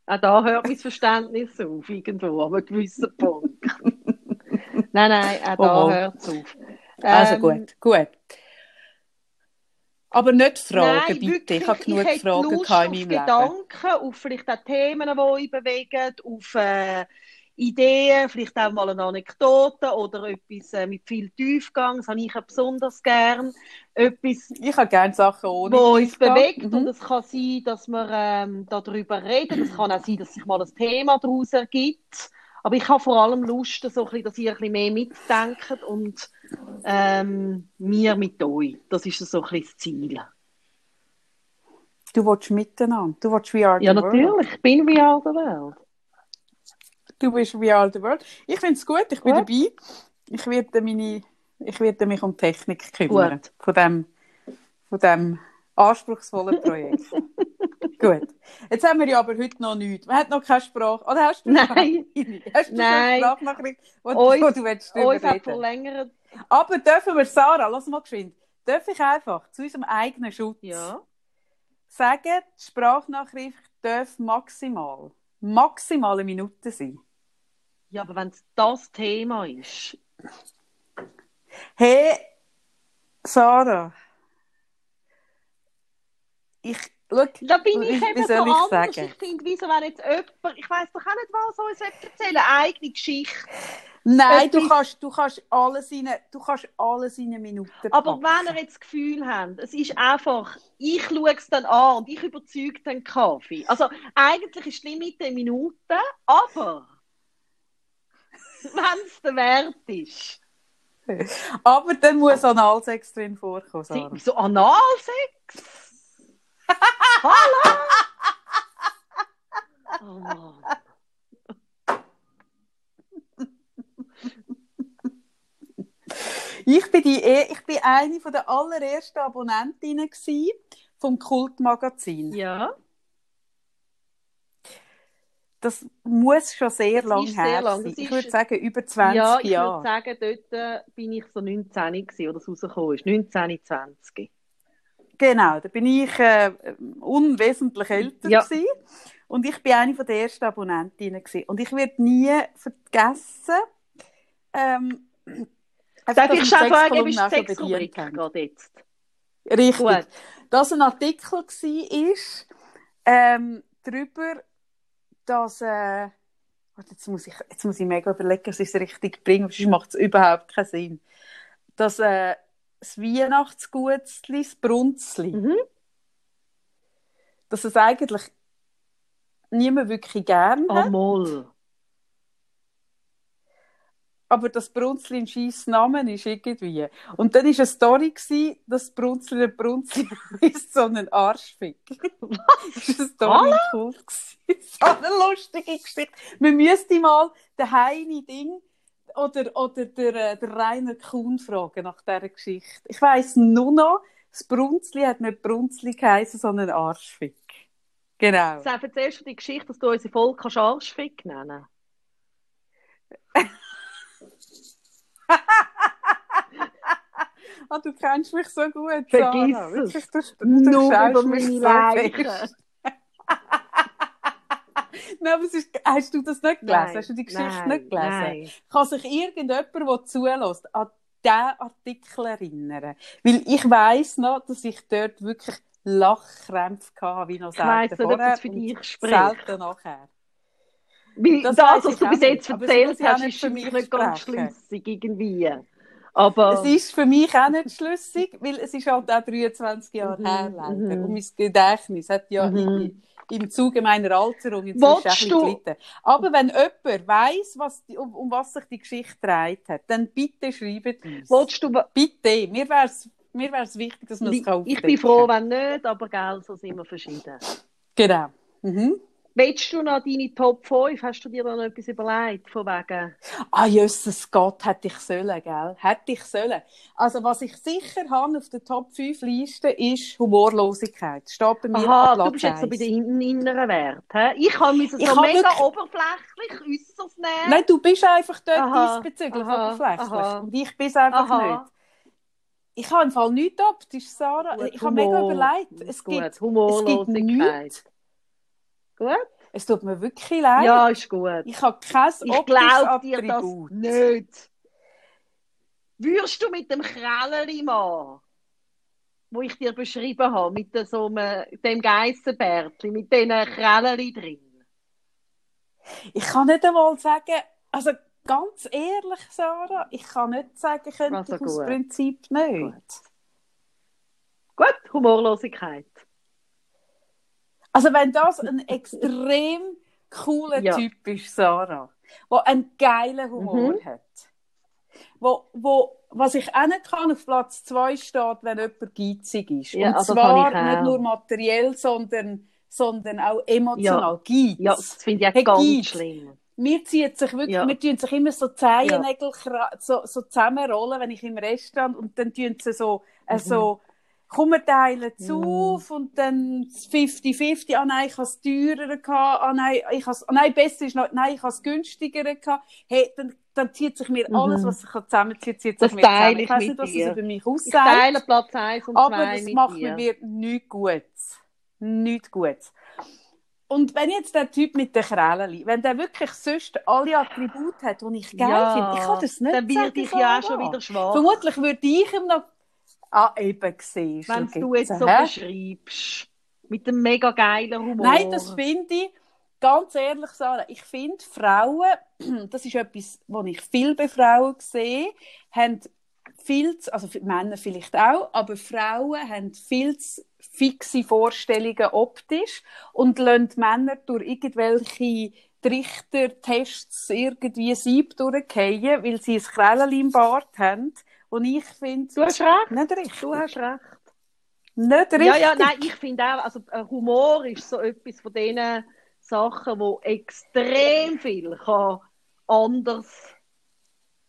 Auch da hört mein Verständnis auf, irgendwo, an einem gewissen Punkt. nein, nein, auch da oh. hört es auf. Also Ähm, gut, gut. Aber nicht Fragen, Nein, bitte. wirklich, ich habe genug hätte Fragen Lust in auf meinem Leben. Gedanken, auf vielleicht auch Themen, die euch bewegen, auf äh, Ideen, vielleicht auch mal eine Anekdote oder etwas äh, mit viel Tiefgang, das habe ich auch besonders gern. Etwas, Ich habe gerne Sachen ohne wo uns bewegt Mhm. und es kann sein, dass wir ähm, darüber reden. Es kann auch sein, dass sich mal ein Thema daraus ergibt. Aber ich habe vor allem Lust, so ein bisschen, dass ihr ein bisschen mehr mitdenkt und ähm, wir mit euch. Das ist so ein bisschen das Ziel. Du willst miteinander. Du willst We Are the Ja, World. natürlich. Ich bin wie all der Welt. Du bist We Are the World. Ich finde es gut, ich bin Gut. dabei. Ich werde, meine, ich werde mich um Technik kümmern. Gut. Von dem, von dem anspruchsvollen Projekt. gut. Jetzt haben wir ja aber heute noch nichts. Wir haben noch keine Sprache. Oder hast du Nein. Hast du Nein. eine Sprachnachricht, wo, Uns- wo du willst drüber hat reden? verlängert. Aber dürfen wir, Sarah, lass mal geschwind, darf ich einfach zu unserem eigenen Schutz Ja. sagen, die Sprachnachricht darf maximal, maximal eine Minute sein. Ja, aber wenn es das Thema ist. Hey, Sarah, ich, schau, Da bin ich wie eben so anders. sagen? Ich finde, wieso wenn jetzt jemand, ich weiss doch auch nicht, was uns erzählen eigene Geschichte. nein, du kannst, du kannst alles in du kannst alles in eine Minute Aber packen. wenn ihr jetzt das Gefühl habt, es ist einfach, ich schaue es dann an und ich überzeuge den Kaffee. Also eigentlich ist die Limite eine Minute, aber wenn es der Wert ist. Aber dann muss Analsex drin vorkommen, Sarah. So Analsex? Hallo? Oh Mann. Ich bin, die, eh, ich bin eine von der allerersten Abonnentinnen vom Kultmagazin. Ja. Das muss schon sehr Das lang her lang. sein. Ich würde sagen, über 20 ja, ich Jahre. würde sagen, dort äh, bin ich so 19 gewesen, oder es rausgekommen ist. 19, 20. Genau, da bin ich äh, unwesentlich älter Ja. gewesen. und ich bin eine von der ersten Abonnentinnen gewesen. und ich werde nie vergessen, ähm, Darf ich schon fragen, bist du schon Sexrubrik gerade jetzt? Richtig. Gut. Dass ein Artikel war, ist, ähm, darüber, dass, äh, warte, jetzt muss ich, jetzt muss ich mega überlegen, dass ich es richtig bringe, sonst macht es überhaupt keinen Sinn. Dass, äh, das Weihnachtsgutzli, das Brunzli, Mhm. dass es eigentlich niemand wirklich gern hat, Amol. aber das Brunzli ein scheiß Name ist irgendwie. Und dann war eine Story, gewesen, dass das Brunzli der Brunzli ist so ein Arschfick. das ist eine Story cool. gewesen. so eine lustige Geschichte. Man müsste mal den Heini Ding oder, oder der, äh, der Rainer Kuhn fragen nach dieser Geschichte. Ich weiss nur noch, das Brunzli hat nicht Brunzli geheißen, sondern Arschfick. Genau. Sag, erzählst du die Geschichte, dass du unsere kannst Arschfick nennen Ah, du kennst mich so gut, Vergiss Sarah. es. Wirklich, du, du, Nur du über meine fest. Nein, aber ist, hast du das nicht gelesen? Nein, hast du die Geschichte nein, nicht gelesen? nein. Kann sich irgendjemand, der zulässt, an diesen Artikel erinnern? Weil ich weiss noch, dass ich dort wirklich Lachkrämpfe hatte, wie noch Ich weiss selten nicht, ob vorher das für und dich spricht. selten nachher. Weil Das das, weiss was ich du bis jetzt erzählt hast, ist für mich nicht ganz schlüssig irgendwie. Aber Es ist für mich auch nicht schlüssig, weil es ist halt auch 23 Jahre Mhm, her leider. mhm. Und mein Gedächtnis hat ja Mhm. Im, Zuge meiner Alterung inzwischen ein gelitten. Aber wenn jemand weiss, was die, um, um was sich die Geschichte dreht hat, dann bitte schreibt uns. willst du, Bitte, mir wäre es mir wär's wichtig, dass man es ich bin froh, wenn nicht, aber gell, so sind wir verschieden. Genau. Mhm. Willst du noch deine Top 5? Hast du dir da noch etwas überlegt? Von wegen? Ah, Jesus Gott, hätte ich sollen, gell? Hätte ich sollen. Also, was ich sicher habe auf der Top 5 Liste ist Humorlosigkeit. Steht bei mir Aha, du bist jetzt so bei den in- inneren Werten. hä? Ich kann mich so Ich hab mega wirklich- oberflächlich äußerst nehmen. Nein, du bist einfach dort Aha, diesbezüglich aha, oberflächlich. aha. Und ich bin es einfach Aha. nicht. Ich habe im Fall nichts optisch, Sarah. Gut, ich habe mega überlegt. Es Gut, gibt, es gibt nichts. Gut? Es tut mir wirklich leid. Ja, ist gut. Ich habe kein Ich glaube dir das nicht. Würdest du mit dem Krälleri-Mann, wo ich dir beschrieben habe, mit so einem, dem Geissenbärtli, mit diesen Krälleri drin? Ich kann nicht einmal sagen, also ganz ehrlich, Sarah, ich kann nicht sagen, könnte Also ich aus gut. Prinzip nicht. Gut. Gut, Humorlosigkeit. Also wenn das ein extrem cooler Ja. Typ ist, Sarah, der einen geilen Humor Mhm. hat, wo, wo, was ich auch nicht kann, auf Platz 2 steht, wenn jemand geizig ist. Ja, Und also zwar nicht nur materiell, sondern, sondern auch emotional. Geiz. Ja, das finde ich auch Hey, ganz Geiz. schlimm. Mir zieht sich wirklich, Ja. wir tun sich immer so Zehennägel so, so zusammenrollen, wenn ich im Restaurant und dann tun sie so, äh, Mhm. so, komm, wir teilen es Mhm. auf und dann 50-50, ah nein, ich habe es teurer gehabt, ah nein, ich has, ah nein, besser ist noch, nein, ich habe es günstiger gehabt. Hey, dann, dann zieht sich mir Mhm. alles, was sich zusammenzieht, zieht Das sich mir zusammen. ich Ich weiss mit nicht, was das über mich Ich aussagt, teile Platz 1 und 2 aber das macht dir. mir nichts Gutes. Nichts Gutes. Und wenn jetzt der Typ mit den Krällen, wenn der wirklich sonst alle Attribute hat, die ich geil Ja, finde, ich kann das nicht Dann sagen, werde ich ja auch schon wieder schwach. Vermutlich würde ich ihm noch... Ah, eben, siehst Wenn du jetzt so beschreibst. Mit dem mega geilen Humor. Nein, das finde ich, ganz ehrlich Sarah, ich finde Frauen, das ist etwas, was ich viel bei Frauen sehe, haben viel zu, also Männer vielleicht auch, aber Frauen haben viel zu fixe Vorstellungen optisch und lassen Männer durch irgendwelche Trichtertests irgendwie Sieb durchgehen, weil sie ein Krällen im Bart haben. Und ich finde, Du hast recht. nicht richtig. Du hast recht. Nicht richtig. Ja, ja, nein, ich finde auch, also äh, Humor ist so etwas von diesen Sachen, wo extrem viel kann anders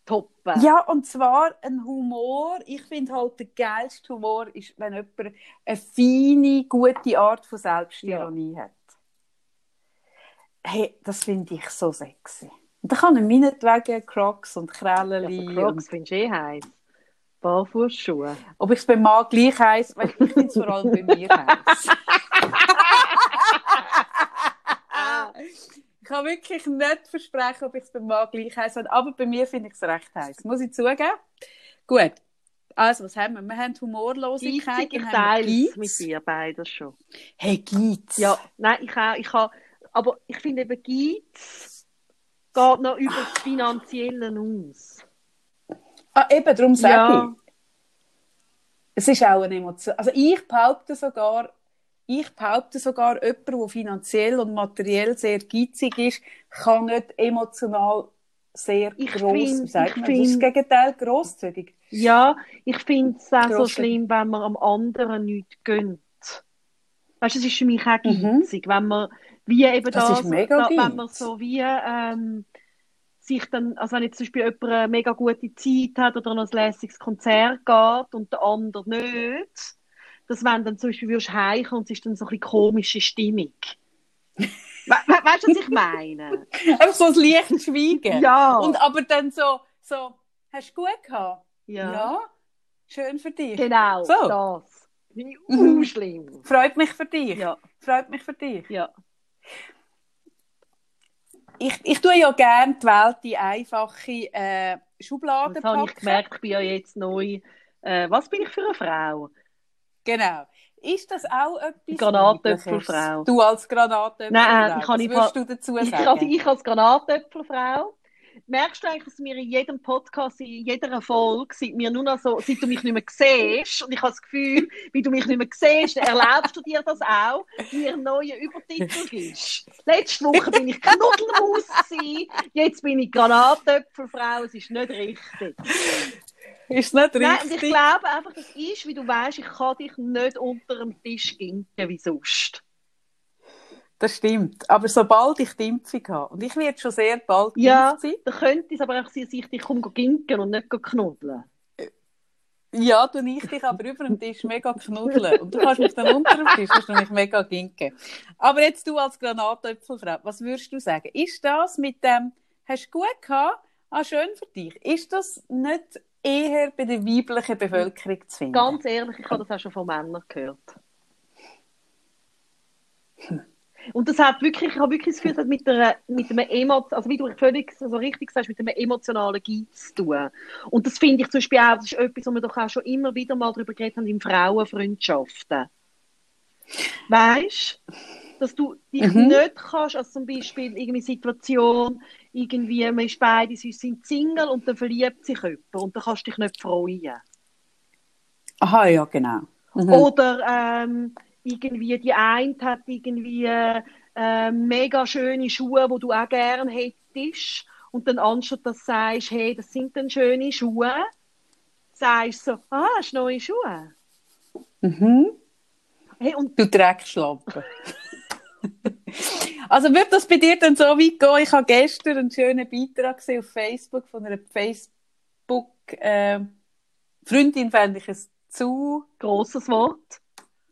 toppen. Ja, und zwar ein Humor. Ich finde halt, der geilste Humor ist, wenn jemand eine feine, gute Art von Selbstironie hat. Hey, das finde ich so sexy. Und da kann er meinetwegen Crocs und Krällen Ja, Crocs findest du eh heiß. Barfußschuhe. Ob ich es beim Mann gleich heiß, weil ich finde es vor allem bei mir heiß. ich kann wirklich nicht versprechen, ob ich es beim Mann gleich heiß habe, aber bei mir finde ich es recht heiß. Muss ich zugeben? Gut. Also, was haben wir? Wir haben Humorlosigkeit. Ich teile mit dir beides schon. Hey, Geiz. Ja, nein, ich auch. Ich habe, aber ich finde eben, Geiz geht noch über das Finanzielle aus. Ah, eben, darum sage Ja. ich. Es ist auch eine Emotion. Also ich behaupte sogar, ich behaupte sogar, jemand, der finanziell und materiell sehr geizig ist, kann nicht emotional sehr Ich gross, find- sagt das ist das find- Gegenteil, grosszügig. Ja, ich finde es auch so schlimm, wenn man am anderen nichts gönnt. Weißt du, es ist für mich auch Mhm. geizig, wenn man wie eben Das das, ist mega da, wenn man so wie ähm, sich dann, also wenn jetzt zum Beispiel jemand eine mega gute Zeit hat oder noch ein lässiges Konzert geht und der andere nicht, dass wenn dann zum Beispiel wirst heimkommen und es ist dann so ein bisschen komische Stimmung. We we weißt du, was ich meine? Einfach so ein leichtes Schweigen. Ja. Und aber dann so, so, hast du gut gehabt? Ja. Schön für dich. Genau, So. das. Ich Mhm. uh, schlimm. Freut mich für dich. Ja, Freut mich für dich. ja. Ich, ich tue ja gerne die Welt in einfache äh, Schubladen Das habe ich gemerkt, ich bin ja jetzt neu. Äh, was bin ich für eine Frau? Genau. Ist das auch etwas Granatäpfelfrau. Weibliches? Du als Granatäpfelfrau. Nein, ich kann Was nicht- würdest du dazu Ich, sagen? ich als Granatäpfelfrau. Merkst du eigentlich, dass mir in jedem Podcast, in jeder Folge, seit, mir nur noch so, seit du mich nicht mehr siehst, und ich habe das Gefühl, wie du mich nicht mehr siehst, erlaubst du dir das auch, mir neuen Übertitel gibst. Letzte Woche bin ich Knuddelmaus gewesen, jetzt bin ich Granatäpfelfrau, es ist nicht richtig. Ist nicht Nein, und ich richtig? glaube einfach, das ist, wie du weißt, ich kann dich nicht unter dem Tisch ginken wie sonst. Das stimmt. Aber sobald ich die Impfung habe, und ich werde schon sehr bald Ja, geimpft sein, da könnte es aber auch sein, dass ich dich komme ginken und nicht knuddeln. ja, tue ich dich aber über dem Tisch mega knuddeln. Und du kannst mich dann unter dem Tisch, kannst du mich mega ginken. Aber jetzt du als Granatäpfelfrau, was würdest du sagen? Ist das mit dem, hast du gut gehabt, ah, schön für dich, ist das nicht eher bei der weiblichen Bevölkerung zu finden? Ganz ehrlich, ich habe das auch schon von Männern gehört. Und das hat wirklich, ich habe wirklich das Gefühl, das hat mit, der, mit einem Emo, also wie du völlig so richtig sagst, mit einem emotionalen Geiz zu tun. Und das finde ich zum Beispiel auch, das ist etwas, wo wir doch auch schon immer wieder mal darüber geredet haben, in Frauenfreundschaften. Weißt dass du dich Mhm. nicht kannst, als zum Beispiel irgendwie Situation, irgendwie, man ist beide, sie sind Single und dann verliebt sich jemand und dann kannst du dich nicht freuen. Aha, ja, genau. Mhm. Oder ähm, irgendwie die eine hat irgendwie äh, mega schöne Schuhe, wo du auch gerne hättest. Und dann anstatt dass du sagst, hey, das sind dann schöne Schuhe, sagst du so, ah, hast du neue Schuhe? Mhm. Hey, und Du Dreckschlampe. also wird das bei dir dann so weit gehen? Ich habe gestern einen schönen Beitrag gesehen auf Facebook von einer Facebook äh, Freundin fände ich es zu grosses Wort.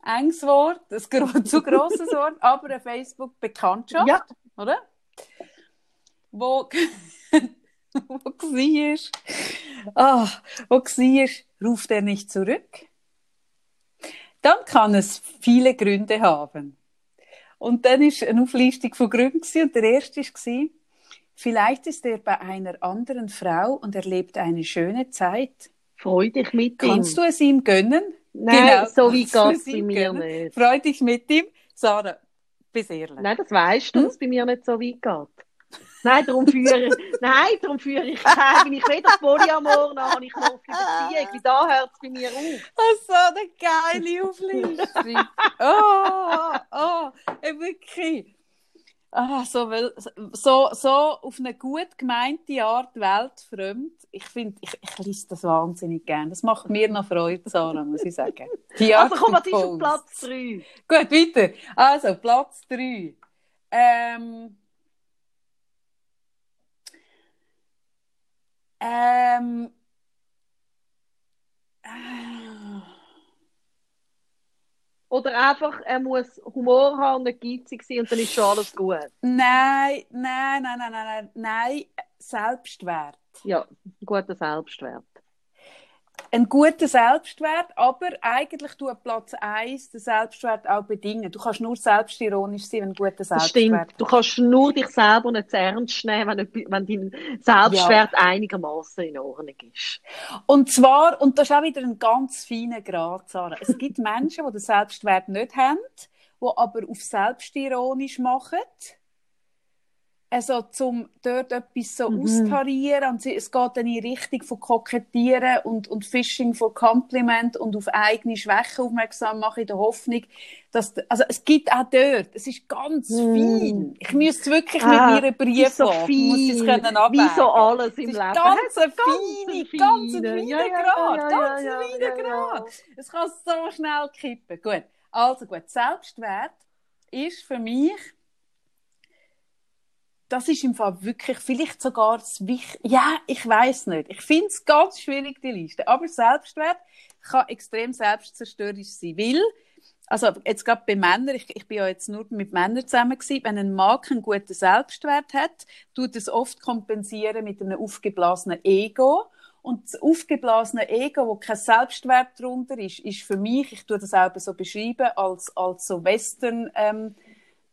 Enges Wort, ein gro zu grosses Wort, aber eine Facebook Bekanntschaft, Ja. oder? Wo wo war, ah, wo war, ruft er nicht zurück? Dann kann es viele Gründe haben. Und dann ist eine Auflistung von Gründen und der erste war, vielleicht ist er bei einer anderen Frau und erlebt eine schöne Zeit. Freu dich mit ihm. Kannst du es ihm gönnen? Nein, Genau, so du geht es bei mir nicht. Freu dich mit ihm. Sarah, bis ehrlich. Nein, das weißt du, Hm? dass es bei mir nicht so weit geht. Nein, darum führe, nein, darum führe ich kein, bin ich weder Polyamor, noch habe ich noch offene Beziehung. Wie da hört es bei mir auf. Das ist so eine geile Auflistung. oh, oh, ey, wirklich. Ah, so, so, so auf eine gut gemeinte Art weltfremd. Ich finde, ich, ich lese das wahnsinnig gern. Das macht mir noch Freude, Sarah, muss ich sagen. Die Also komm, was ist auf. Platz 3? Gut, weiter. Also, Platz 3. Ähm, Ähm, äh, Oder einfach, er muss Humor haben und nicht geizig sein und dann ist schon alles gut. nein, nein, nein, nein, nein, nein, nein, Selbstwert. Ja, guter Selbstwert. Ein guter Selbstwert, aber eigentlich tut Platz 1 den Selbstwert auch bedingen. Du kannst nur selbstironisch sein, wenn du einen guten Das Selbstwert stimmt. Du kannst nur dich selber nicht zu ernst nehmen, wenn, wenn dein Selbstwert einigermaßen in Ordnung ist. Und zwar, und das ist auch wieder ein ganz feiner Grad, Sarah. Es gibt Menschen, die den Selbstwert nicht haben, die aber auf selbstironisch machen. Also, zum dort etwas so Mhm. austarieren. Und es geht dann in Richtung von Kokettieren und, und Fishing for Compliment und auf eigene Schwächen aufmerksam machen in der Hoffnung, dass, also, es gibt auch dort, es ist ganz Mm. fein. Ich müsste es wirklich Ah, mit ihren Brief ist so. Ich muss es fein, können wie so alles im Es ist Leben. ganz ein Ganz feine, ein ganz ein feiner. Ja, ja, Grad, ja, ganz ja, ein ja, feiner. Grad. Es kann so schnell kippen. Gut, also gut, Selbstwert ist für mich, das ist im Fall wirklich vielleicht sogar das Wichtigste. Ja, ich weiß nicht. Ich finde es ganz schwierig, die Liste. Aber Selbstwert kann extrem selbstzerstörerisch sein, weil also jetzt gerade bei Männern, ich, ich bin ja jetzt nur mit Männern zusammen gewesen, wenn ein Mann einen guten Selbstwert hat, tut es oft kompensieren mit einem aufgeblasenen Ego. Und das aufgeblasene Ego, wo kein Selbstwert darunter ist, ist für mich, ich tue das auch so beschreiben, als, als so Western, ähm,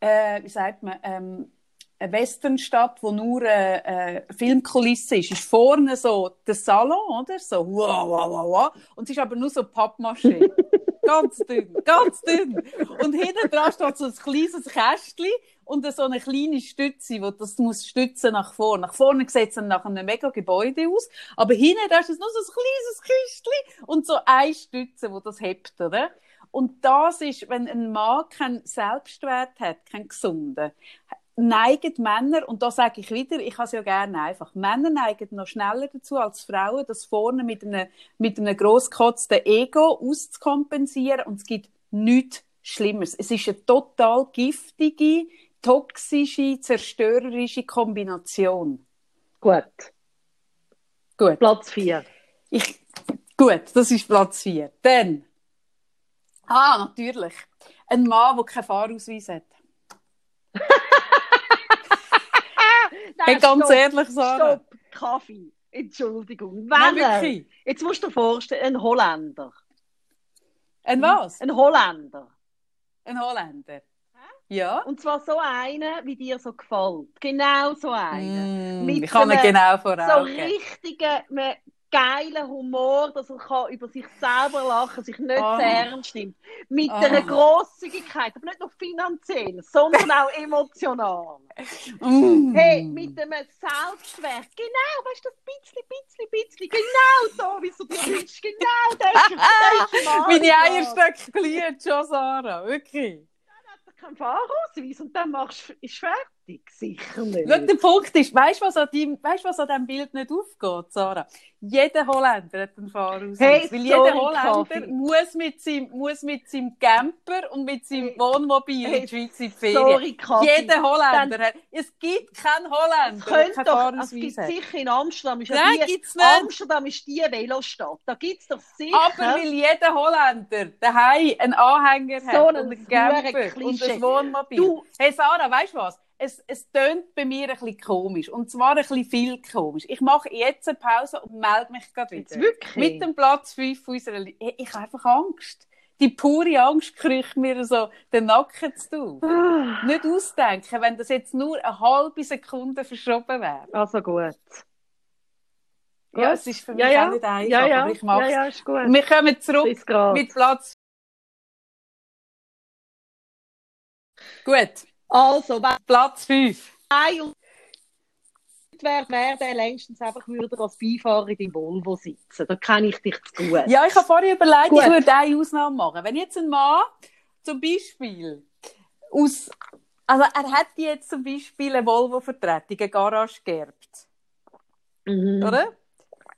äh, wie sagt man, ähm, eine Westernstadt, wo nur eine, eine Filmkulisse ist, ist vorne so der Salon, oder? So, wow, wow, wow, wow. Und es ist aber nur so Pappmaché. ganz dünn, ganz dünn. Und hinten dran steht so ein kleines Kästchen und so eine kleine Stütze, wo das muss stützen nach vorne. Nach vorne sieht es dann nach einem mega Gebäude aus, aber hinten da ist es nur so ein kleines Kistchen und so eine Stütze, wo das hebt, oder? Und das ist, wenn ein Mann keinen Selbstwert hat, keinen gesunden, neigen Männer, und da sage ich wieder, ich habe es ja gerne einfach, Männer neigen noch schneller dazu als Frauen, das vorne mit einem, mit einem grosskotzten Ego auszukompensieren und es gibt nichts Schlimmeres. Es ist eine total giftige, toxische, zerstörerische Kombination. Gut. Gut. Platz 4. Ich, gut, das ist Platz 4. Dann, ah, natürlich, ein Mann, der keinen Fahrausweis hat. Hey, ganz ehrlich, Sarah. Stopp, Kaffee. Entschuldigung. Nein, Wenn wirklich. jetzt musst du dir vorstellen, ein Holländer. Ein was? Ein Holländer. Ein Holländer. Ja. Und zwar so einer, wie dir so gefällt. Genau so einer. Mm, Mit ich kann einem genau vor So richtigen, geilen Humor, dass er kann über sich selber lachen, sich nicht zu ernst nimmt. Mit Ah. einer Grosszügigkeit, aber nicht nur finanziell, sondern auch emotional. Mm. Hey, mit einem Selbstwert. Genau, weißt du, das bisschen, bisschen, bisschen. Genau so, wie du dir wünschst. Genau, das ist, das ist. Meine Eierstöcke glühen schon, Sarah. Wirklich. keinen Fahrausweis und dann machst du, ist fertig. Sicher nicht. Schau, der Punkt ist, weißt du, was an deinem, weißt, was an diesem Bild nicht aufgeht, Sarah? Jeder Holländer hat einen Fahrausweis. Hey, weil sorry, jeder Holländer Kaffee. muss mit, seinem, muss mit seinem Camper und mit seinem Hey. Wohnmobil Hey, in die Schweiz in die Ferien. Sorry, Kaffee. Jeder Holländer hat, es gibt keinen Holländer, Es der keinen doch, es Fahrausweis gibt hat. sicher in Amsterdam, ist Nein, die, gibt's nicht. Amsterdam ist die Velostadt. Da gibt es doch sicher. Aber weil jeder Holländer daheim einen Anhänger hat So und ein einen Camper und ein Wohnmobil. Du- Hey Sarah, weißt du was? Es, es tönt bei mir ein bisschen komisch. Und zwar ein bisschen viel komisch. Ich mache jetzt eine Pause und melde mich gerade Jetzt wieder. wirklich? Mit dem Platz 5 unserer Li hey, Ich habe einfach Angst. Die pure Angst kriegt mir so den Nacken zu. Ah, Nicht ausdenken, wenn das jetzt nur eine halbe Sekunde verschoben wäre. Also gut. Ja, Gut. es ist für mich ja, ja. auch nicht einfach, ja, ja. aber ich mache Ja, es. ja, ist gut. Wir kommen zurück mit Platz. Gut, Also, wenn Platz 5. ein und wäre, wäre der längstens einfach würde als Beifahrer in deinem Volvo sitzen. Da kenne ich dich zu gut. Ja, ich habe vorher überlegt, Gut. ich würde eine Ausnahme machen. Wenn jetzt ein Mann zum Beispiel aus, also er hätte jetzt zum Beispiel eine Volvo-Vertretung, eine Garage geerbt, Mhm. oder?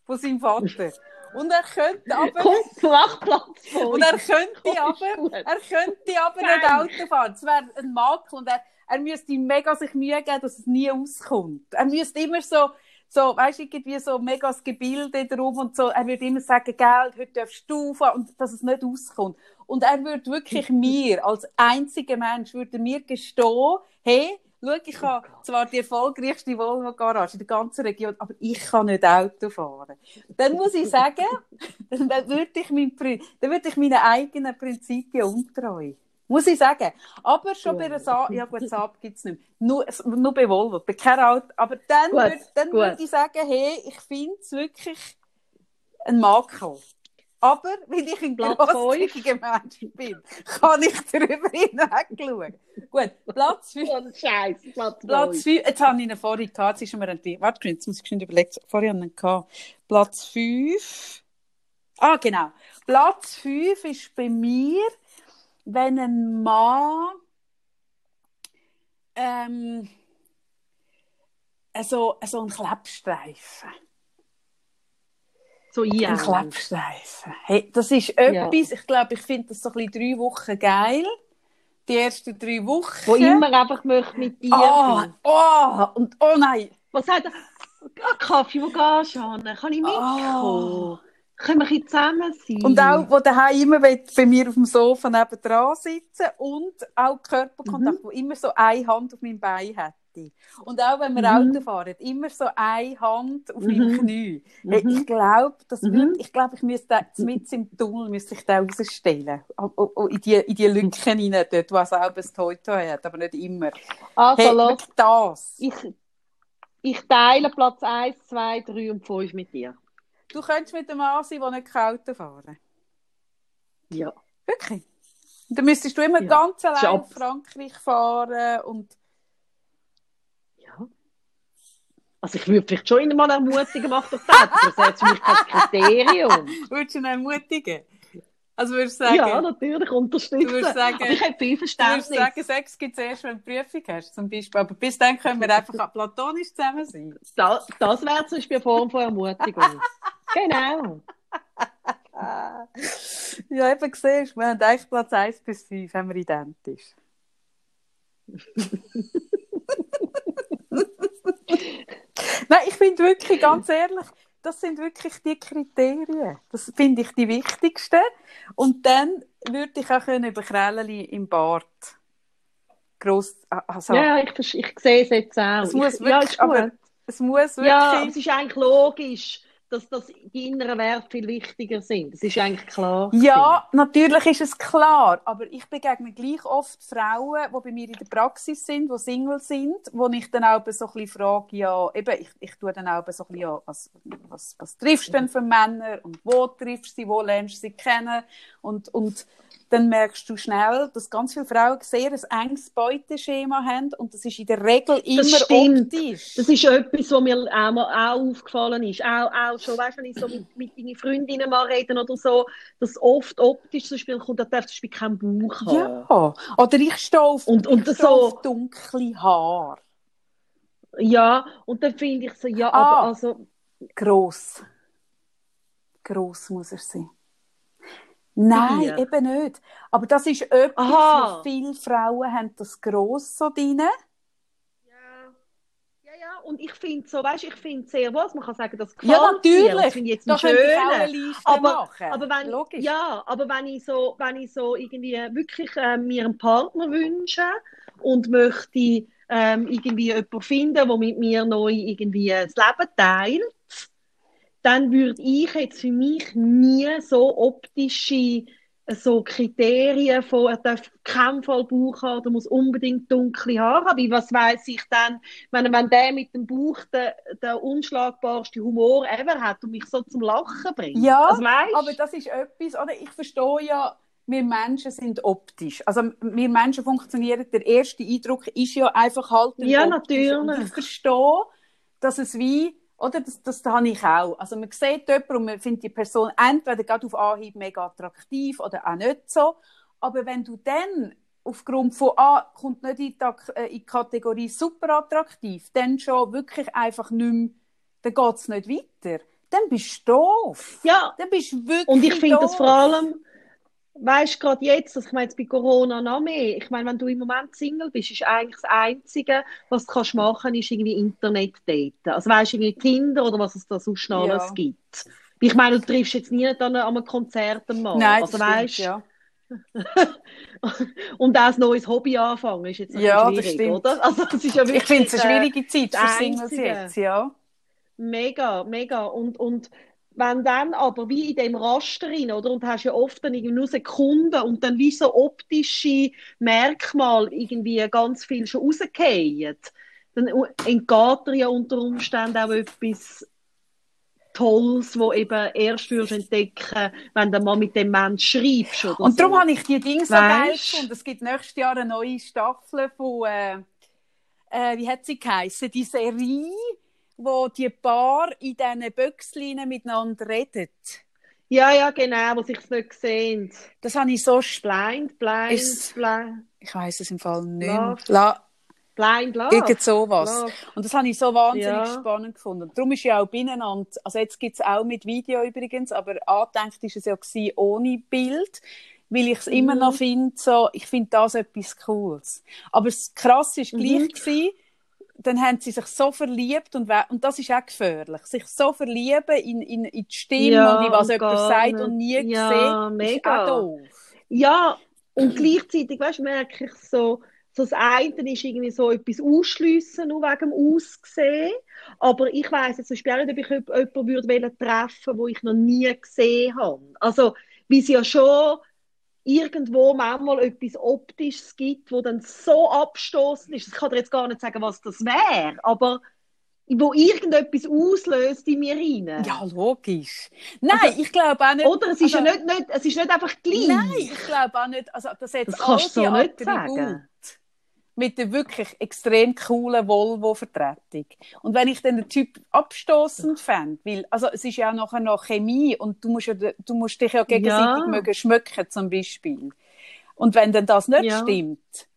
Von seinem Vater. Und er könnte aber, Kommt mach Platz vor. und er könnte aber, er könnte aber nicht Auto fahren. Das wäre ein Makel und er, er müsste mega sich Mühe geben, dass es nie auskommt. Er müsste immer so, so, weißt du, irgendwie so mega das Gebilde drum und so. Er würde immer sagen, Geld, heute darfst du fahren und dass es nicht auskommt. Und er würde wirklich mir, als einziger Mensch, würde mir gestehen, hey, schau, ich habe zwar die erfolgreichste Volvo-Garage in der ganzen Region, aber ich kann nicht Auto fahren. Dann muss ich sagen, dann würde ich, mein, dann würde ich meinen eigenen Prinzipien untreu. Muss ich sagen. Aber schon bei einer Saab, ja gut, Saab gibt es nicht mehr. Nur, nur bei Volvo, bei kein Auto. Aber dann, Gut, würd, dann würde ich sagen, hey, ich finde es wirklich ein Makel. Aber, weil ich ein grosszügiger Mensch bin, kann ich darüber hinweg schauen. Gut, Platz 5. So ein Scheiß, Platz Platz neun. 5, jetzt habe ich ihn vorhin gehabt, jetzt ist mir entwickelt. Warte, jetzt muss ich schnell überlegen. Vorhin habe ich ihn gehabt. Platz 5. Ah, genau. Platz 5 ist bei mir, wenn ein Mann ähm, so, so ein Klebstreifen. So Ein ja. Klebstreifen. Hey, das ist etwas, ich glaube, ich finde das so ein bisschen drei Wochen geil. Die ersten drei Wochen. Wo immer einfach möchte mit dir Oh, oh, und oh nein. Was hat er? Ah, Kaffee, wo gehst du hin? Kann ich mitkommen? Können wir ein zusammen sein? Und auch, wo daheim immer bei mir auf dem Sofa nebendran sitzen und auch Körperkontakt, wo immer so eine Hand auf meinem Bein hätte. Und auch wenn wir Mhm. Auto fahren, immer so eine Hand auf Mhm. meinem Knie. Mhm. ich glaube, das Mhm. ich glaube, ich müsste mit im Tunnel müsste ich den rausstellen. In die, in die Lücken hinein, dort, wo es auch ein Toy-Toy hat, aber nicht immer. Also, los. das. Ich, ich teile Platz 1, 2, 3 und 5 mit dir. Du könntest mit dem Mann sein, der nicht Auto fahren Ja. Wirklich? Dann müsstest du immer Ja. ganz allein Job. Frankreich fahren und ja. Also ich würde vielleicht schon mal ermutigen, mach doch das. Aber das ist jetzt für mich kein Kriterium. würdest du ihn ermutigen? Also würdest du sagen, Ja, natürlich, unterstützen. Du würdest sagen- Aber ich habe viel du würdest Verständnis. sagen, Sex gibt es erst, wenn du Prüfung hast, zum Beispiel. Aber bis dann können wir einfach platonisch zusammen sein. Da, das wäre zum Beispiel eine Form von Ermutigung. genau. Ja, eben siehst du, wir haben eigentlich Platz 1 bis 5 haben wir identisch. Nein, ich finde wirklich, ganz ehrlich, das sind wirklich die Kriterien. Das finde ich die wichtigsten. Und dann würde ich auch können über Krällen im Bart gross, also, Ja, ich, ich sehe es jetzt auch. Es muss ich, wirklich, ja, aber es muss wirklich, Ja, es ist eigentlich logisch, dass, dass die inneren Werte viel wichtiger sind. Das ist eigentlich klar. Ja, natürlich ist es klar, aber ich begegne gleich oft Frauen, die bei mir in der Praxis sind, die Single sind, wo ich dann auch so ein bisschen frage, ja, eben, ich, ich tue dann auch so ein bisschen, ja, was, was, was triffst du denn für Männer und wo triffst du sie, wo lernst du sie kennen und, und dann merkst du schnell, dass ganz viele Frauen sehr ein enges Beuteschema haben und das ist in der Regel immer stimmt. optisch. Das ist etwas, was mir auch, mal, auch aufgefallen ist. Auch, auch schon, weißt du, wenn ich so mit, mit deinen Freundinnen mal rede oder so, dass oft optisch zum Beispiel kommt, da darf zum Beispiel keinen Bauch haben. ja, oder ich stehe auf, Und- und ich so- auf dunkle Haare. Ja, und dann finde ich so, ja, Ah. aber also, Gross. Gross muss er sein. Nein, dir? eben nicht. Aber das ist etwas, Aha. wo viele Frauen haben das gross so drin. Ja, ja, ja. Und ich finde so, weißt ich finde sehr wohl, man kann sagen, das gefällt Ja, mir. Das natürlich. finde ich jetzt Da. Liste Aber, machen. aber wenn, Logisch. ja, aber wenn ich so, wenn ich so irgendwie wirklich äh, mir einen Partner wünsche und möchte ähm, irgendwie jemanden finden, der mit mir neu irgendwie das Leben teilt, dann würde ich jetzt für mich nie so optische so Kriterien von, er darf keinen Fall Bauch haben, er muss unbedingt dunkle Haare haben. Was weiß ich dann, wenn, wenn der mit dem Bauch den, den unschlagbarsten Humor ever hat und mich so zum Lachen bringt. Ja, also, aber das ist etwas, oder? Ich verstehe ja, wir Menschen sind optisch. Also, wir Menschen funktionieren, der erste Eindruck ist ja einfach halt Ja, optische. Und natürlich. ich verstehe, dass es wie, oder, das, das habe ich auch. Also, man sieht jemanden und man findet die Person entweder gerade auf Anhieb mega attraktiv oder auch nicht so. Aber wenn du dann aufgrund von, ah, kommt nicht in die, äh, Kategorie super attraktiv, dann schon wirklich einfach nicht mehr, dann geht es nicht weiter. Dann bist du doof. ja, Dann bist du wirklich und ich finde das vor allem, weißt du, gerade jetzt, also ich meine jetzt bei Corona noch mehr, ich meine, wenn du im Moment Single bist, ist eigentlich das Einzige, was du kannst machen ist irgendwie Internet daten. Also weißt du, irgendwie Tinder oder was es da sonst noch Ja. alles gibt. Ich meine, du triffst jetzt nie an einem Konzert mal. Nein, also das stimmt, weißt ja. und auch ein neues Hobby anfangen ist jetzt Ja, das schwierig, oder? Also das ist ja wirklich, Ich finde es eine äh, schwierige Zeit das für Singles jetzt, ja. Mega, mega. Und, und wenn dann aber wie in dem Raster rein, oder? Und hast ja oft dann irgendwie nur Sekunden und dann wie so optische Merkmale irgendwie ganz viel schon rausgehen, dann entgeht dir ja unter Umständen auch etwas Tolles, wo eben erst wirst entdecken, wenn du mal mit dem Mensch schreibst oder Und darum so. habe ich die Dinge so geil gefunden. Es gibt nächstes Jahr eine neue Staffel von, äh, äh, wie hat sie geheißen? Die Serie, wo die Paar in diesen Büchslein miteinander redet. Ja, ja, genau, wo sich nicht sehen. Das habe ich so Blind, blind, Ist- blind, Ich weiß es im Fall nicht. Love. La blind love. Irgend sowas. Love. Und das habe ich so wahnsinnig Ja. spannend gefunden. Und darum ist ja auch beieinander, also jetzt gibt es auch mit Video übrigens, aber angedenkt ist es ja gewesen, ohne Bild, weil ich es immer Mhm. noch finde, so, ich finde das etwas Cooles. Aber das Krasse gleich Mhm. gewesen, dann haben sie sich so verliebt und, und das ist auch gefährlich, sich so verlieben in, in, in die Stimme Ja, und in was und jemand sagt nicht. und nie Ja, gesehen, ist mega. auch doof. Ja, und gleichzeitig, weißt, merke ich so, so das eine ist irgendwie so etwas ausschliessen, nur wegen dem Aussehen. Aber ich weiss jetzt zum Beispiel auch nicht, ob ich jemanden würde treffen wo ich noch nie gesehen habe. Also, wie es ja schon irgendwo manchmal etwas Optisches gibt, wo dann so abstoßend ist. Ich kann dir jetzt gar nicht sagen, was das wäre, aber wo irgendetwas auslöst in mir rein. Ja, logisch. Nein, ich glaube auch nicht. Oder? Es ist also- ja nicht, nicht, es ist nicht einfach gleich. Nein, ich glaube auch nicht, also das jetzt Das kannst du so nicht sagen. Mit der wirklich extrem coolen Volvo-Vertretung. Und wenn ich dann den Typ abstoßend fände, weil, also es ist ja auch nachher noch Chemie und du musst, ja, du musst dich ja gegenseitig Ja. mögen schmücken zum Beispiel. Und wenn dann das nicht Ja. stimmt,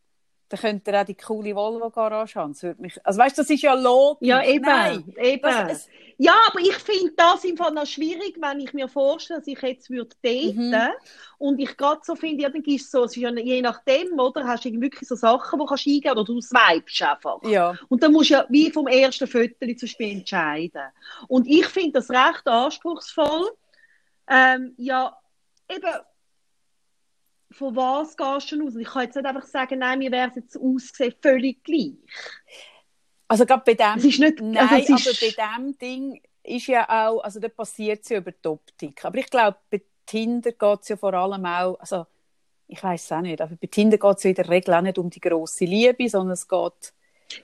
dann könnte er auch die coole Volvo-Garage haben. Das würde mich, also weißt das ist ja logisch. Ja, eben. Nein, eben. das, es, ja, aber ich finde das im Fall noch schwierig, wenn ich mir vorstelle, dass ich jetzt würde daten Mhm. und ich gerade so finde, ja, dann gibst so, es ist ja je nachdem, oder, hast du wirklich so Sachen, wo kannst du eingehen oder du swipest einfach. ja. Und dann musst du ja wie vom ersten Viertel zum Beispiel entscheiden. Und ich finde das recht anspruchsvoll. Ähm, ja, eben, von was gehst du aus? Ich kann jetzt nicht einfach sagen, nein, mir wäre es jetzt ausgesehen völlig gleich. Also gerade bei dem, nicht, nein, also ist, aber bei dem Ding ist ja auch, also da passiert es ja über die Optik. Aber ich glaube, bei Tinder geht es ja vor allem auch, also ich weiß es auch nicht, aber bei Tinder geht es ja in der Regel auch nicht um die grosse Liebe, sondern es geht,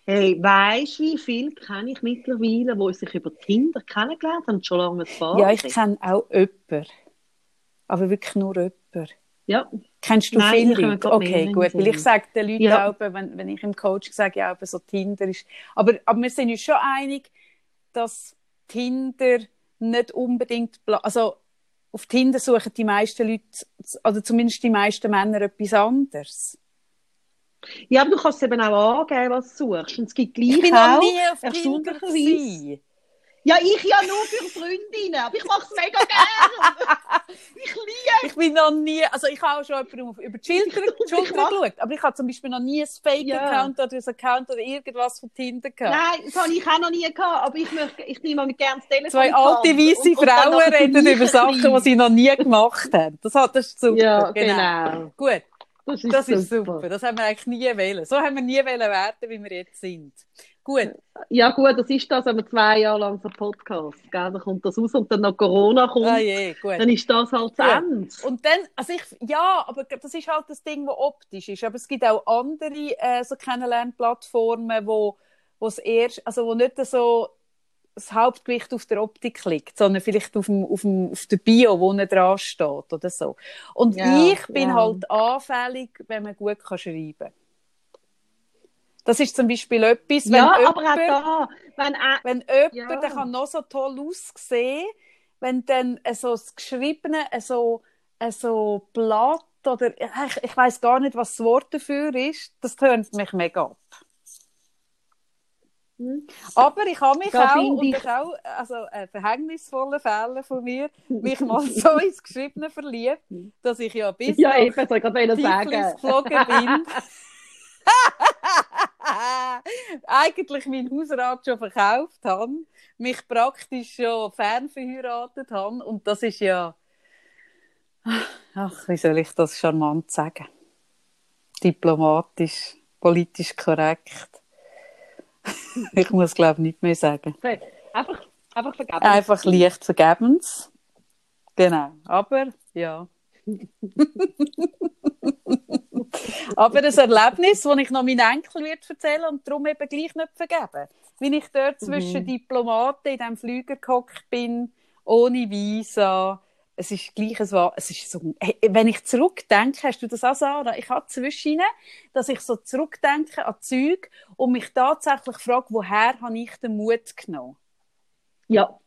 hey, weisst du, wie viel kenne ich mittlerweile, die sich über Tinder kennengelernt haben, schon lange ja, ich kenne auch jemanden, aber wirklich nur jemanden. Ja, Kennst du Nein, viele Leute? Okay, gut. Weil ich sage den Leuten Ja. auch, wenn, wenn ich im Coach sage, ja, so Tinder ist. Aber, aber wir sind uns schon einig, dass Tinder nicht unbedingt. Also, auf Tinder suchen die meisten Leute, oder zumindest die meisten Männer, etwas anderes. ja, aber du kannst eben auch angeben, was du suchst. Und es gibt gleich Ich bin auch, noch nie auf Tinder. Ja, ich ja nur für Freundinnen, aber ich mache es mega gerne. ich liebe Ich bin noch nie, also ich habe auch schon jemanden auf- über die Schulter, geschaut, aber ich habe zum Beispiel noch nie ein Fake-Account oder ein Account oder irgendwas von Tinder gehabt. Nein, das habe ich auch noch nie gehabt, aber ich, möchte, ich nehme gerne das Telefon. Zwei alte, dann Frauen reden über Sachen, die sie noch nie gemacht haben. Das, hat, das ist super. Ja, genau. Gut, Das ist, das super. ist super. Das haben wir eigentlich nie wählen. So haben wir nie wählen werden, wie wir jetzt sind. Gut, Ja gut, das ist das, wenn man zwei Jahre lang so Podcast, gell? dann kommt das raus und dann noch Corona kommt, ah je, gut. dann ist das halt Ja. Ende. Und dann, also ich, ja, aber das ist halt das Ding, das optisch ist. Aber es gibt auch andere äh, so Kennenlernplattformen, wo, wo es erst, also wo nicht so das Hauptgewicht auf der Optik liegt, sondern vielleicht auf, dem, auf, dem, auf der Bio, wo nicht dran steht oder so. Und Ja, ich bin ja. halt anfällig, wenn man gut kann schreiben kann. Das ist zum Beispiel etwas, wenn Ja, jemand, aber auch da, wenn auch, wenn jemand, Ja. der kann noch so toll aussehen, wenn dann äh, so das Geschriebene, äh, so, äh, so Blatt oder ich, ich weiß gar nicht, was das Wort dafür ist, das tönt mich mega ab. Mhm. Aber ich habe mich Da auch, und ich- auch also ein verhängnisvoller Fehler von mir, mich mal so ins Geschriebene verliebt, dass ich ja bis Ja, ich gerade sagen. geflogen bin. Eigentlich meinen Hausrat schon verkauft habe, mich praktisch schon fernverheiratet habe und das ist ja, ach, wie soll ich das charmant sagen? Diplomatisch, politisch korrekt. ich muss glaube nicht mehr sagen. Einfach, einfach vergeben. Einfach leicht vergebens. Genau. Aber, ja. Aber ein Erlebnis, das ich noch meinen Enkel wird erzählen und darum eben gleich nicht vergeben. Wie ich dort zwischen Mhm. Diplomaten in diesem Flüger gehockt bin, ohne Visa. Es ist gleich, es war, es ist so, hey, wenn ich zurückdenke, hast du das auch, Sarah? Ich habe zwischen, dass ich so zurückdenke an Zeug und mich tatsächlich frage, woher habe ich den Mut genommen? Ja.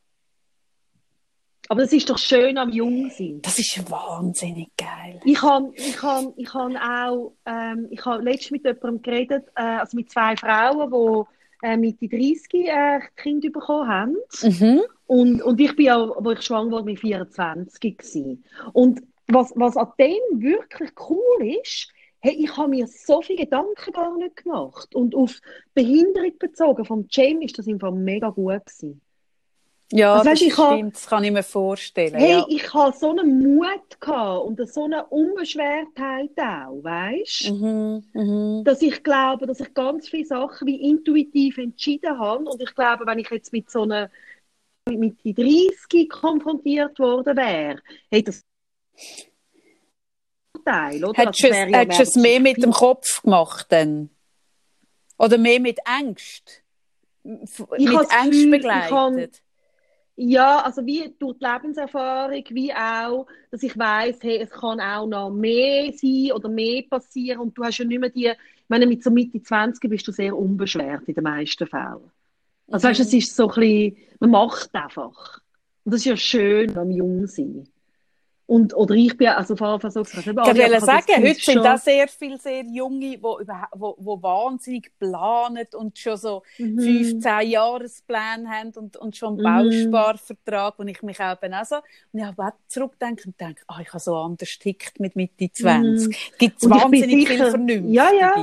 Aber das ist doch schön am Jungsein. Das ist wahnsinnig geil. Ich habe ich han, ich han auch, ähm, ich habe letztens mit jemandem geredet, äh, also mit zwei Frauen, die äh, Mitte 30 äh, Kind bekommen haben. Mhm. Und, und ich bin ja, wo ich schwanger wurde, mit 24 gewesen. Und was, was an dem wirklich cool ist, hey, ich habe mir so viele Gedanken gar nicht gemacht. Und auf Behinderung bezogen vom Jamie ist das einfach mega gut gewesen. Ja, Also, das hab- stimmt, das kann ich mir vorstellen. Hey, ja. ich habe so einen Mut gehabt und so eine Unbeschwertheit auch, weißt? Mhm, mhm. dass ich glaube, dass ich ganz viele Sachen wie intuitiv entschieden habe. Und ich glaube, wenn ich jetzt mit so einer mit Mitte 30 konfrontiert worden wäre, hey, das Teil, oder? Hättest du Das es, wäre ja hättest du es mehr mit dem. Kopf gemacht dann? Oder mehr mit Angst? Ich mit ich begleitet? Ja, also wie durch die Lebenserfahrung, wie auch, dass ich weiß, hey, es kann auch noch mehr sein oder mehr passieren und du hast ja nicht mehr die, ich meine, mit so Mitte 20 bist du sehr unbeschwert in den meisten Fällen. Also weißt, du, es ist so ein bisschen, man macht einfach. Und das ist ja schön am Jungsein. Und, oder ich bin, also vor allem so gesagt, Ich wollte sagen, heute sind das das sehr viele sehr Junge, die überha- wo, wo wahnsinnig planen und schon so Mhm. 15 Jahrespläne haben und, und schon einen Mhm. Bausparvertrag, wo ich mich eben auch so, und ich habe auch zurückdenke und denke, ah, ich habe so anders tickt mit Mitte 20. Gibt es Mhm. Bin wahnsinnig viel sicher- Vernünftige. Ja, ja.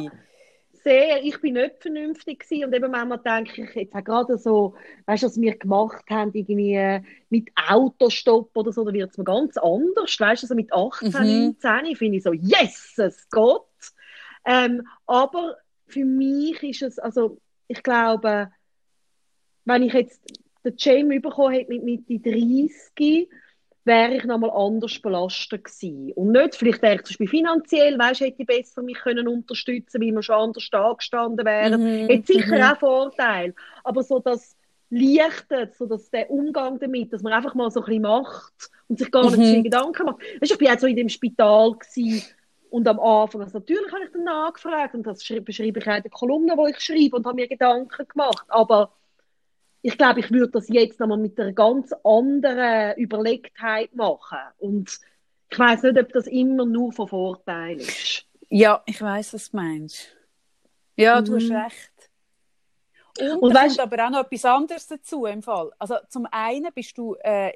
Sehr, ich bin nicht vernünftig gewesen. und eben manchmal denke ich jetzt auch gerade so, weißt du, was wir gemacht haben, irgendwie mit Autostopp oder so, da wird es mir ganz anders, weißt du, also mit 18, Mhm. 19 finde ich so, yes, es geht. Ähm, aber für mich ist es, also ich glaube, wenn ich jetzt den Jamie bekommen hätte mit Mitte 30, wäre ich nochmal anders belastet gewesen. Und nicht, vielleicht wäre ich zum Beispiel finanziell, weißt, hätte ich besser mich können unterstützen, weil wir schon anders angestanden wären. Mhm, Hätte sicher mhm. auch Vorteil. Aber so das Leichte, so dass der Umgang damit, dass man einfach mal so ein bisschen macht und sich gar nicht Mhm. so Gedanken macht. Weißt, ich bin auch so in dem Spital gewesen, und am Anfang, also natürlich habe ich dann nachgefragt und das beschreibe ich auch in der Kolumne, wo ich schreibe und habe mir Gedanken gemacht. Aber ich glaube, ich würde das jetzt nochmal mit einer ganz anderen Überlegtheit machen. Und ich weiß nicht, ob das immer nur von Vorteil ist. Ja, ich weiß, was du meinst. Ja, du hast Mhm. recht. Und, Und da weisst- kommt aber auch noch etwas anderes dazu im Fall. Also zum einen bist du äh,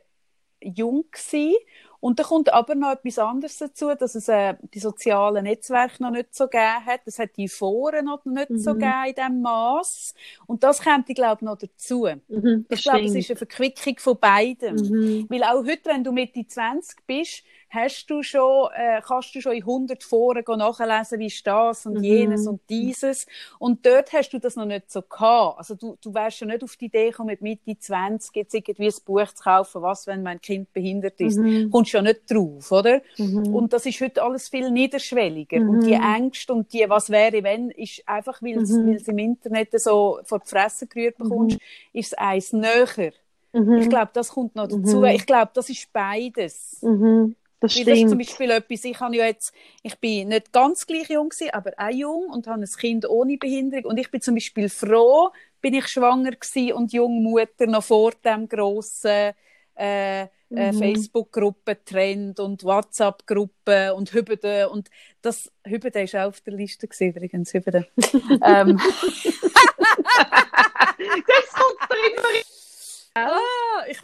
jung gewesen, und da kommt aber noch etwas anderes dazu, dass es äh, die sozialen Netzwerke noch nicht so gegeben hat. Es hat die Foren noch nicht so Mhm. gegeben in diesem Maß. Und das kommt, ich glaube, noch dazu. Mhm, Ich glaube, es ist eine Verquickung von beidem. Mhm. Weil auch heute, wenn du Mitte 20 bist, hast du schon, äh, kannst du schon in 100 Foren nachlesen, wie ist das und Mhm. jenes und dieses. Und dort hast du das noch nicht so gehabt. Also du, du wärst schon nicht auf die Idee gekommen, mit Mitte 20 jetzt irgendwie ein Buch zu kaufen, was, wenn mein Kind behindert ist. Mhm. Kommst schon nicht drauf, oder? Mhm. Und das ist heute alles viel niederschwelliger. Mhm. Und die Ängste und die, was wäre, wenn, ist einfach, weil es Mhm. im Internet so vor die Fresse gerührt bekommst, ist es eins näher. Mhm. Ich glaube, das kommt noch dazu. Mhm. Ich glaube, das ist beides. Das Weil das ist zum stimmt. Beispiel etwas, ich habe ja jetzt, ich bin nicht ganz gleich jung gewesen, aber auch jung und habe ein Kind ohne Behinderung und ich bin zum Beispiel froh, bin ich schwanger gewesen und Jungmutter noch vor dem grossen äh, äh, Mhm. Facebook-Gruppe Trend und WhatsApp-Gruppe und Hübede und das Hübede ist auch auf der Liste gewesen, übrigens Hübede. ähm,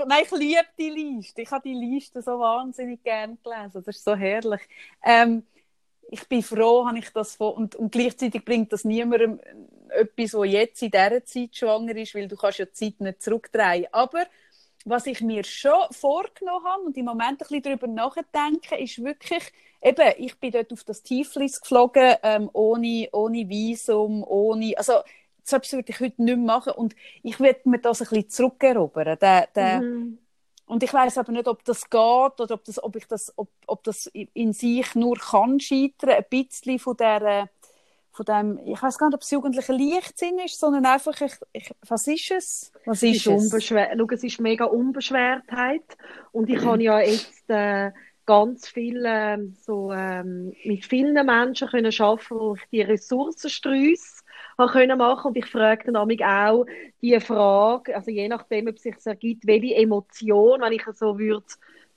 nein, ich liebe die Liste. Ich habe die Liste so wahnsinnig gern gelesen. Das ist so herrlich. Ähm, ich bin froh, habe ich das von, und, und gleichzeitig bringt das niemandem etwas, wo jetzt in dieser Zeit schwanger ist, weil du kannst ja die Zeit nicht zurückdrehen. Aber was ich mir schon vorgenommen habe und im Moment ein bisschen darüber nachdenke, ist wirklich, eben, ich bin dort auf das Tieflis geflogen, ähm, ohne, ohne Visum, ohne, also, das würde ich heute nicht mehr machen und ich würde mir das ein bisschen zurückerobern. Der, der, mhm. Und ich weiß aber nicht, ob das geht oder ob, das, ob, ich das, ob, ob das in sich nur kann scheitern, ein bisschen von der, von dem, ich weiß gar nicht, ob es jugendlicher Leichtsinn ist, sondern einfach, ich, ich, was ist es? Was ist, es? Ist Schau, es ist mega Unbeschwertheit und ich habe ja jetzt äh, ganz viel äh, so ähm, mit vielen Menschen können arbeiten, wo ich die Ressourcen streusse habe können machen und ich frage dann auch die Frage, also je nachdem, ob es sich ergibt, welche Emotion, wenn ich so würde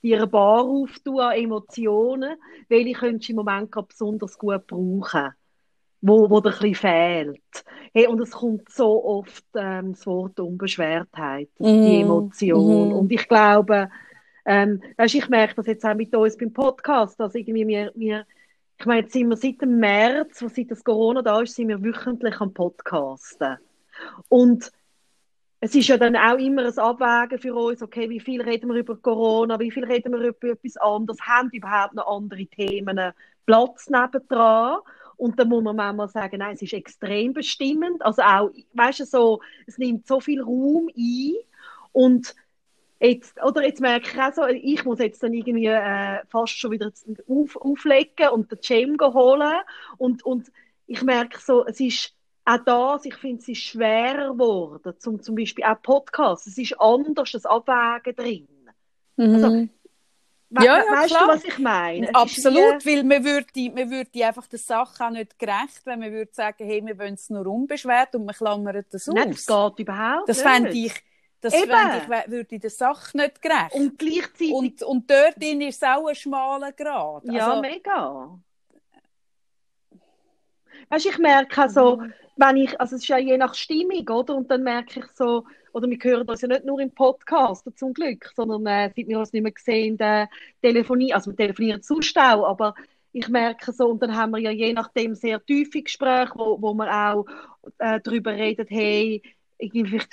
die eine Bar auftun an Emotionen, welche könntest du im Moment gerade besonders gut brauchen, wo, wo dir ein bisschen fehlt. Hey, und es kommt so oft ähm, das Wort Unbeschwertheit, mm. die mhm. Emotion. Mm. Und ich glaube, ähm, weißt, ich merke das jetzt auch mit uns beim Podcast, dass irgendwie wir, wir ich meine, jetzt sind wir seit dem März, wo seit das Corona da ist, sind wir wöchentlich am Podcasten. Und es ist ja dann auch immer ein Abwägen für uns, okay, wie viel reden wir über Corona, wie viel reden wir über etwas anderes, haben überhaupt noch andere Themen Platz nebendran? Und dann muss man manchmal sagen, nein, es ist extrem bestimmend. Also auch, weißt du, so, es nimmt so viel Raum ein und Jetzt, oder jetzt merke ich auch so, ich muss jetzt dann irgendwie äh, fast schon wieder auf, auflegen und den Gym holen. Und, und ich merke so, es ist auch das, ich finde, es ist schwerer geworden, zum, zum Beispiel auch Podcasts. Es ist anders, das Abwägen drin. Mhm. Also, We ja, ja, weißt klar. du, was ich meine? Absolut, weil man würde, man würde einfach der Sache auch nicht gerecht, wenn man würde sagen, hey, wir wollen es nur unbeschwert und man klammert das aus. Nein, das geht überhaupt Das fände ich, das Eben. ich, würde der Sache nicht gerecht. Und gleichzeitig... Und, und dort ist es auch ein schmaler Grad. Ja, also, mega. Weißt du, ich merke also, wenn ich, also es ist ja je nach Stimmung, oder? Und dann merke ich so, oder wir hören das ja nicht nur im Podcast, zum Glück, sondern äh, seit wir uns nicht mehr gesehen, äh, Telefonie, also wir telefonieren Zustau, aber ich merke so, und dann haben wir ja je nachdem sehr tiefe Gespräche, wo, wo man auch äh, darüber redet, hey,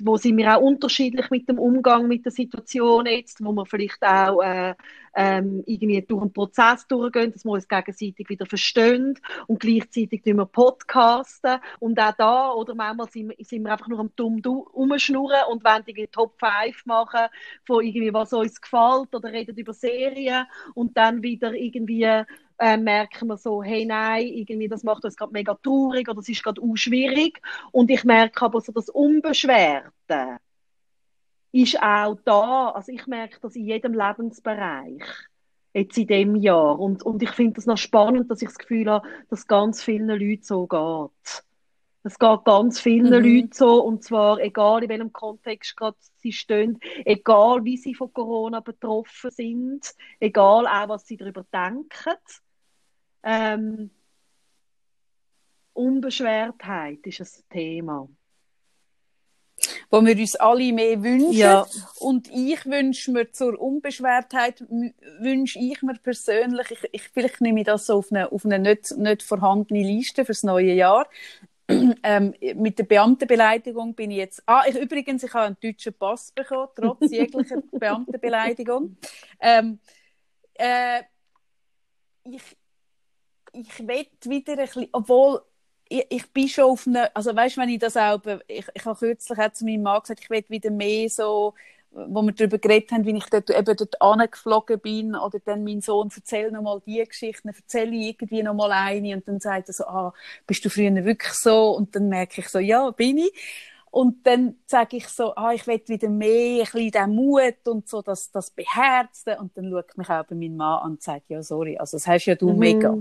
wo sind wir auch unterschiedlich mit dem Umgang mit der Situation jetzt, wo wir vielleicht auch äh, ähm, irgendwie durch einen Prozess durchgehen, dass wir uns gegenseitig wieder verstehen und gleichzeitig tun wir podcasten. Und auch da, oder manchmal sind wir, sind wir einfach nur am dumm rumschnurren und wollen irgendwie Top 5 machen von irgendwie, was uns gefällt oder reden über Serien. Und dann wieder irgendwie äh, merken wir so, hey, nein, irgendwie, das macht uns gerade mega traurig oder es ist gerade schwierig. Und ich merke aber so, das Unbeschwerte ist auch da. Also ich merke das in jedem Lebensbereich. Jetzt in dem Jahr. Und, und ich finde das noch spannend, dass ich das Gefühl habe, dass ganz vielen Leuten so geht. Es geht ganz vielen mhm. Leuten so, und zwar egal in welchem Kontext gerade sie stehen, egal wie sie von Corona betroffen sind, egal auch was sie darüber denken. Ähm, Unbeschwertheit ist ein Thema. Wo wir uns alle mehr wünschen. Ja. Und ich wünsche mir zur Unbeschwertheit, wünsche ich mir persönlich, ich, ich, vielleicht nehme ich das so auf eine, auf eine nicht, nicht vorhandene Liste fürs neue Jahr. ähm, mit der Beamtenbeleidigung bin ich jetzt. Ah, ich, übrigens, ich habe einen deutschen Pass bekommen, trotz jeglicher Beamtenbeleidigung. Ähm, äh, ich, ich will wieder ein bisschen, obwohl ich, ich bin schon auf eine, also weißt, wenn ich das auch, ich, ich habe kürzlich auch zu meinem Mann gesagt, ich will wieder mehr so, wo wir darüber geredet haben, wie ich dort, eben dort angeflogen bin, oder dann mein Sohn, erzähl nochmal die Geschichten, erzähle ich irgendwie nochmal eine, und dann sagt er so, ah, bist du früher wirklich so? Und dann merke ich so, ja, bin ich. Und dann sage ich so, ah, ich will wieder mehr, ein bisschen den Mut und so, das, das Beherzte. Und dann schaut mich auch bei meinem Mann an und sagt, ja, sorry, also das hast ja du mhm. mega.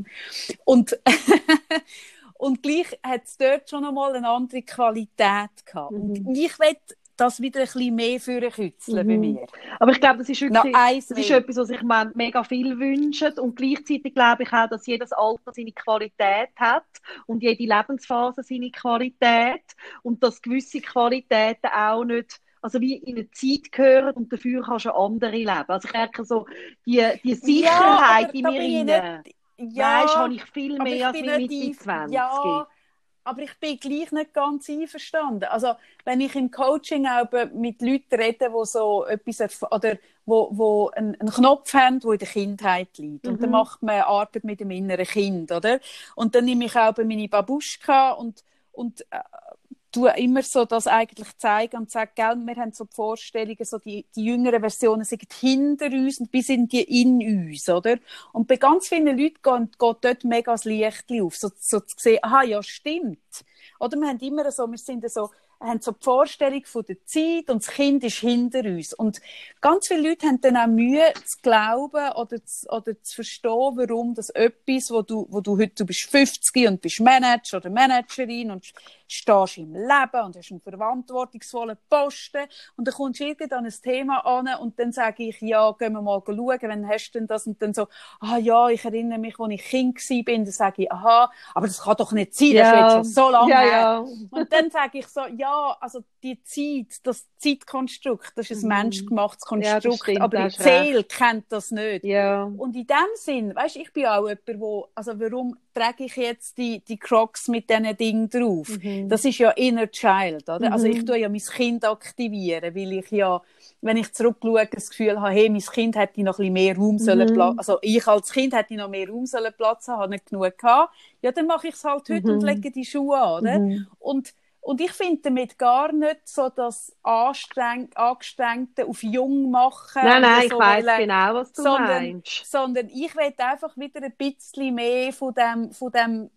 Und, und gleich hat es dort schon einmal eine andere Qualität gehabt. Mhm. Und ich will das wieder ein bisschen mehr für kützeln mhm. bei mir. Aber ich glaube, das ist wirklich das ist etwas, was sich man mega viel wünscht und gleichzeitig glaube ich auch, dass jedes Alter seine Qualität hat und jede Lebensphase seine Qualität und dass gewisse Qualitäten auch nicht also wie in eine Zeit gehören und dafür kannst du andere leben. Also ich merke so, die, die Sicherheit ja, in mir ja, weißt, habe ich viel mehr als mit Mitte 20. Ja, aber ich bin gleich nicht ganz einverstanden. Also, wenn ich im Coaching auch mit Leuten rede, die so etwas, oder wo, wo einen, einen Knopf haben, der in der Kindheit liegt. Mhm. Und dann mhm. macht man Arbeit mit dem inneren Kind, oder? Und dann nehme ich auch meine Babuschka und, und äh, tue immer so das eigentlich zeigen und sage, gell, wir haben so die Vorstellungen, so die, die jüngeren Versionen sind hinter uns und bis in die in uns, oder? Und bei ganz vielen Leuten geht, geht dort mega das Licht auf, so, so zu sehen, aha, ja, stimmt. Oder wir haben immer so, wir sind so, haben so die Vorstellung von der Zeit und das Kind ist hinter uns. Und ganz viele Leute haben dann auch Mühe zu glauben oder zu, oder zu verstehen, warum das etwas, wo du, wo du heute, du bist 50 und bist Manager oder Managerin und stehst im Leben und hast einen verantwortungsvollen Posten und dann kommst du irgendwann ein Thema an und dann sage ich, ja, gehen wir mal schauen, wenn hast du denn das und dann so, ah ja, ich erinnere mich, als ich Kind war, dann sage ich, aha, aber das kann doch nicht sein, das ja. ist jetzt schon so lange ja. Ja. Und dann sage ich so, ja, also die Zeit, das Zeitkonstrukt, das ist ein mhm. menschgemachtes Konstrukt, ja, aber die Seele kennt das nicht. Ja. Und in dem Sinn, weißt, ich bin auch jemand, wo, also warum trage ich jetzt die, die Crocs mit diesen Dingen drauf? Mhm. Das ist ja inner child, oder? Mhm. Also ich tue ja mein Kind aktivieren, weil ich ja, wenn ich zurückschaue, das Gefühl habe, hey, mein Kind hätte noch ein bisschen mehr Raum mhm. sollen Platz, also ich als Kind hätte noch mehr Raum sollen Platz haben, habe nicht genug gehabt. Ja, dann mache ich es halt heute und mhm. lege die Schuhe an, oder? Mhm. Und und ich finde damit gar nicht so das Anstreng Angestrengte auf jung machen. Nein, nein, so ich weiß genau, was du sondern, meinst. Sondern ich will einfach wieder ein bisschen mehr von dem, von dem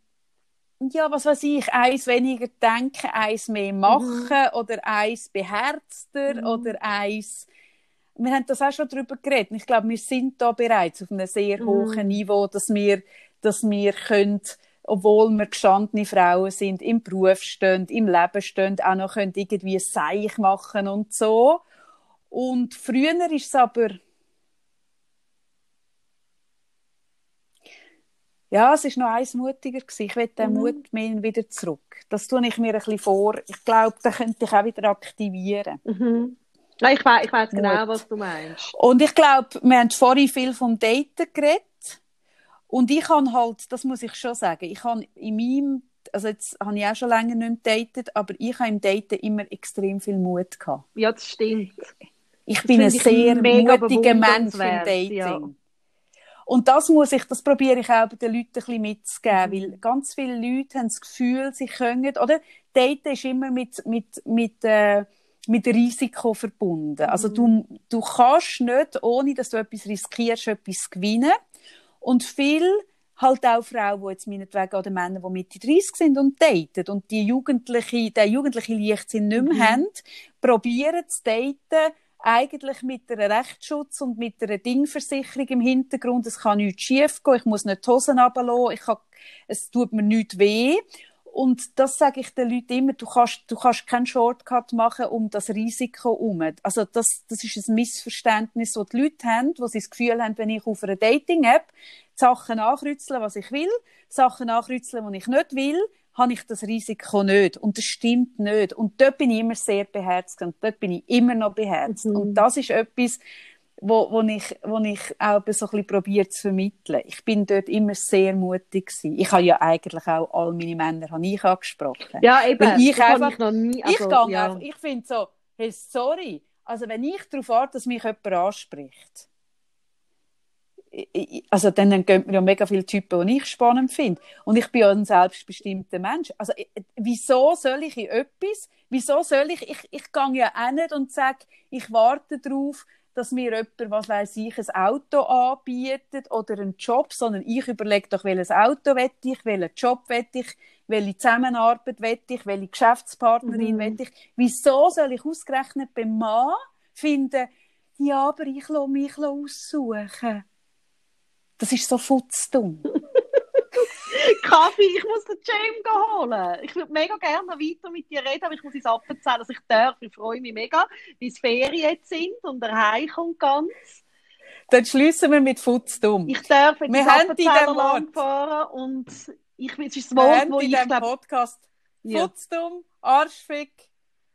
ja, was weiß ich, eins weniger denken, eins mehr mhm. machen mhm. oder eins beherzter mhm. oder eins wir haben das auch schon darüber geredet. Ich glaube, wir sind da bereits auf einem sehr mhm. hohen Niveau, dass wir, dass wir können obwohl wir gestandene Frauen sind, im Beruf stehen, im Leben stehen, auch noch können irgendwie ein Seich machen und so. Und früher ist es aber ja, es ist noch eins mutiger gewesen. Ich will den mhm. Mut mehr wieder zurück. Das tue ich mir ein bisschen vor. Ich glaube, da könnte ich auch wieder aktivieren. Mhm. Ja, ich weiß, ich weiß genau, was du meinst. Und ich glaube, wir haben vorhin viel vom Daten geredet. Und ich habe halt, das muss ich schon sagen, ich habe in meinem, also jetzt habe ich auch schon länger nicht mehr datet, aber ich habe im Daten immer extrem viel Mut gehabt. Ja, das stimmt. Ich das bin ein sehr mutiger Mensch im Dating. Ja. Und das muss ich, das probiere ich auch bei den Leuten ein bisschen mitzugeben, mhm. weil ganz viele Leute haben das Gefühl, sie können, oder? Daten ist immer mit, mit, mit, äh, mit Risiko verbunden. Also mhm. du, du kannst nicht, ohne dass du etwas riskierst, etwas gewinnen. Und viel halt auch Frauen, die jetzt meinetwegen oder Männer, die Mitte 30 sind und daten und die Jugendliche, den jugendlichen Leichtsinn nicht mehr mhm. haben, probieren zu daten, eigentlich mit einem Rechtsschutz und mit einer Dingversicherung im Hintergrund. Es kann nichts schief gehen, ich muss nicht die Hosen runterlassen, ich kann, es tut mir nichts weh. Und das sage ich den Leuten immer, du kannst, du kannst keinen Shortcut machen um das Risiko herum. Also das, das ist ein Missverständnis, das die Leute haben, wo sie das Gefühl haben, wenn ich auf einer Dating-App Sachen ankreuzeln, was ich will, Sachen ankreuzeln, die ich nicht will, habe ich das Risiko nicht. Und das stimmt nicht. Und dort bin ich immer sehr beherzt und dort bin ich immer noch beherzt. Mhm. Und das ist etwas, wo, wo, ich, wo ich auch so ein bisschen probiert zu vermitteln. Ich bin dort immer sehr mutig gewesen. Ich habe ja eigentlich auch all meine Männer habe ich angesprochen. Ja, eben. Weil ich einfach, ich noch nie, also, ich gehe ja. einfach, ich finde so, hey, sorry, also wenn ich darauf warte, dass mich jemand anspricht, also dann, dann gehen mir ja mega viele Typen, die ich spannend finde. Und ich bin ja ein selbstbestimmter Mensch. Also wieso soll ich in etwas, wieso soll ich, ich, ich gehe ja auch nicht und sage, ich warte darauf, dass mir jemand, was weiß ich, ein Auto anbietet oder einen Job, sondern ich überlege doch, welches Auto will ich, welchen Job will ich, welche Zusammenarbeit will ich, welche Geschäftspartnerin mhm. will ich. Wieso soll ich ausgerechnet beim Mann finden, ja, aber ich lasse mich aussuchen. Das ist so futzdumm. Kaffee, ich muss den Jam holen. Ich würde mega gerne weiter mit dir reden, aber ich muss ins Appenzell, dass ich darf. Ich freue mich mega, wie es Ferien jetzt sind und der Heim kommt ganz. Dann schließen wir mit Futzdumm. Ich darf jetzt ins Appenzeller Land fahren und ich, es ist das Wort, wo ich glaube... Podcast ja. Futzdumm, Arschfick,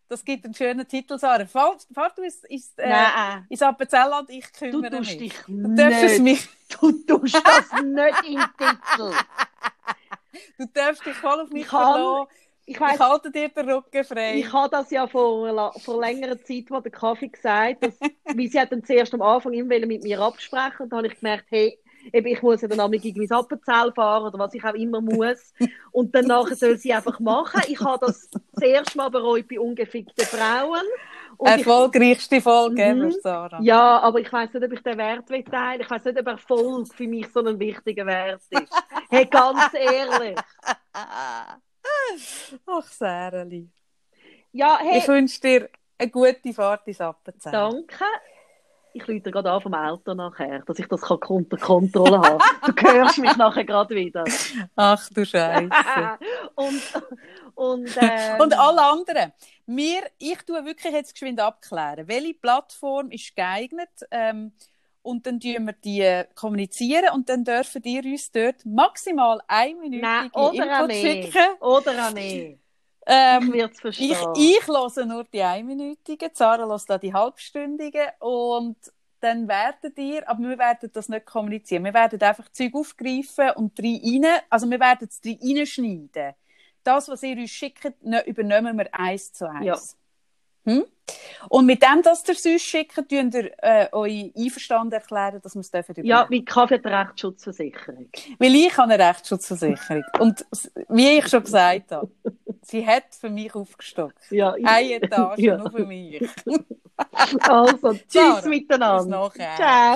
Das gibt einen schönen Titel, Sarah. Fahr, fahr du ins, ins, äh, ins Appenzelland, ich Du kümmere tust mich. dich Du darfst es nicht. mich, Du tust das nicht im Titel. Du darfst dich voll auf mich Ich verlassen. Ich Ich halte dir den Rücken frei. ich habe das ja vor, vor längerer Zeit, wo der Kaffee gesagt dass, weil sie hat dann zuerst am Anfang immer mit mir absprechen und dann habe ich gemerkt, hey, eben, ich muss ja dann einmal gegen mein Appenzell fahren oder was ich auch immer muss. Und dann nachher soll sie einfach machen. Ich habe das erste Mal bereut bei ungefickten Frauen. Und Erfolgreichste Folge Mhm. Sarah. ja, aber ich weiß nicht, ob ich den Wert teilen. Ich weiß nicht, ob Erfolg für mich so ein wichtiger Wert ist. Hey, ganz ehrlich. Ach, Säreli. Ja, hey, Ich wünsche dir eine gute Fahrt ins Appenzell. Danke. Ich lüte gerade an vom Auto nachher, dass ich das kann unter Kontrolle habe. Du hörst mich nachher gerade wieder. Ach du Scheiße. und und, ähm, Und alle anderen. Wir, ich tue wirklich jetzt geschwind abklären, welche Plattform ist geeignet. Ähm, und dann tun wir die kommunizieren und dann dürfen ihr uns dort maximal eine Minute Nein, oder Input schicken. Oder auch nicht. Ich Ähm, ich, ich höre nur die einminütigen, Sarah hört da die halbstündigen und dann werdet ihr, aber wir werden das nicht kommunizieren. Wir werden einfach Zeug aufgreifen und rein, also wir werden es reinschneiden. Das, was ihr uns schickt, ne- übernehmen wir eins zu eins. Ja. Hm? Und mit dem, dass ihr es uns schickt, tun ihr äh, euch einverstanden erklären, dass wir es dürfen ja, übernehmen. wie Kaffee eine Rechtsschutzversicherung. Weil ich habe eine Rechtsschutzversicherung. Und wie ich schon gesagt habe, sie hat für mich aufgestockt. Ja, ich- Eine Etage Ja. nur für mich. Also, tschüss Sarah, bis miteinander. nachher. Ciao.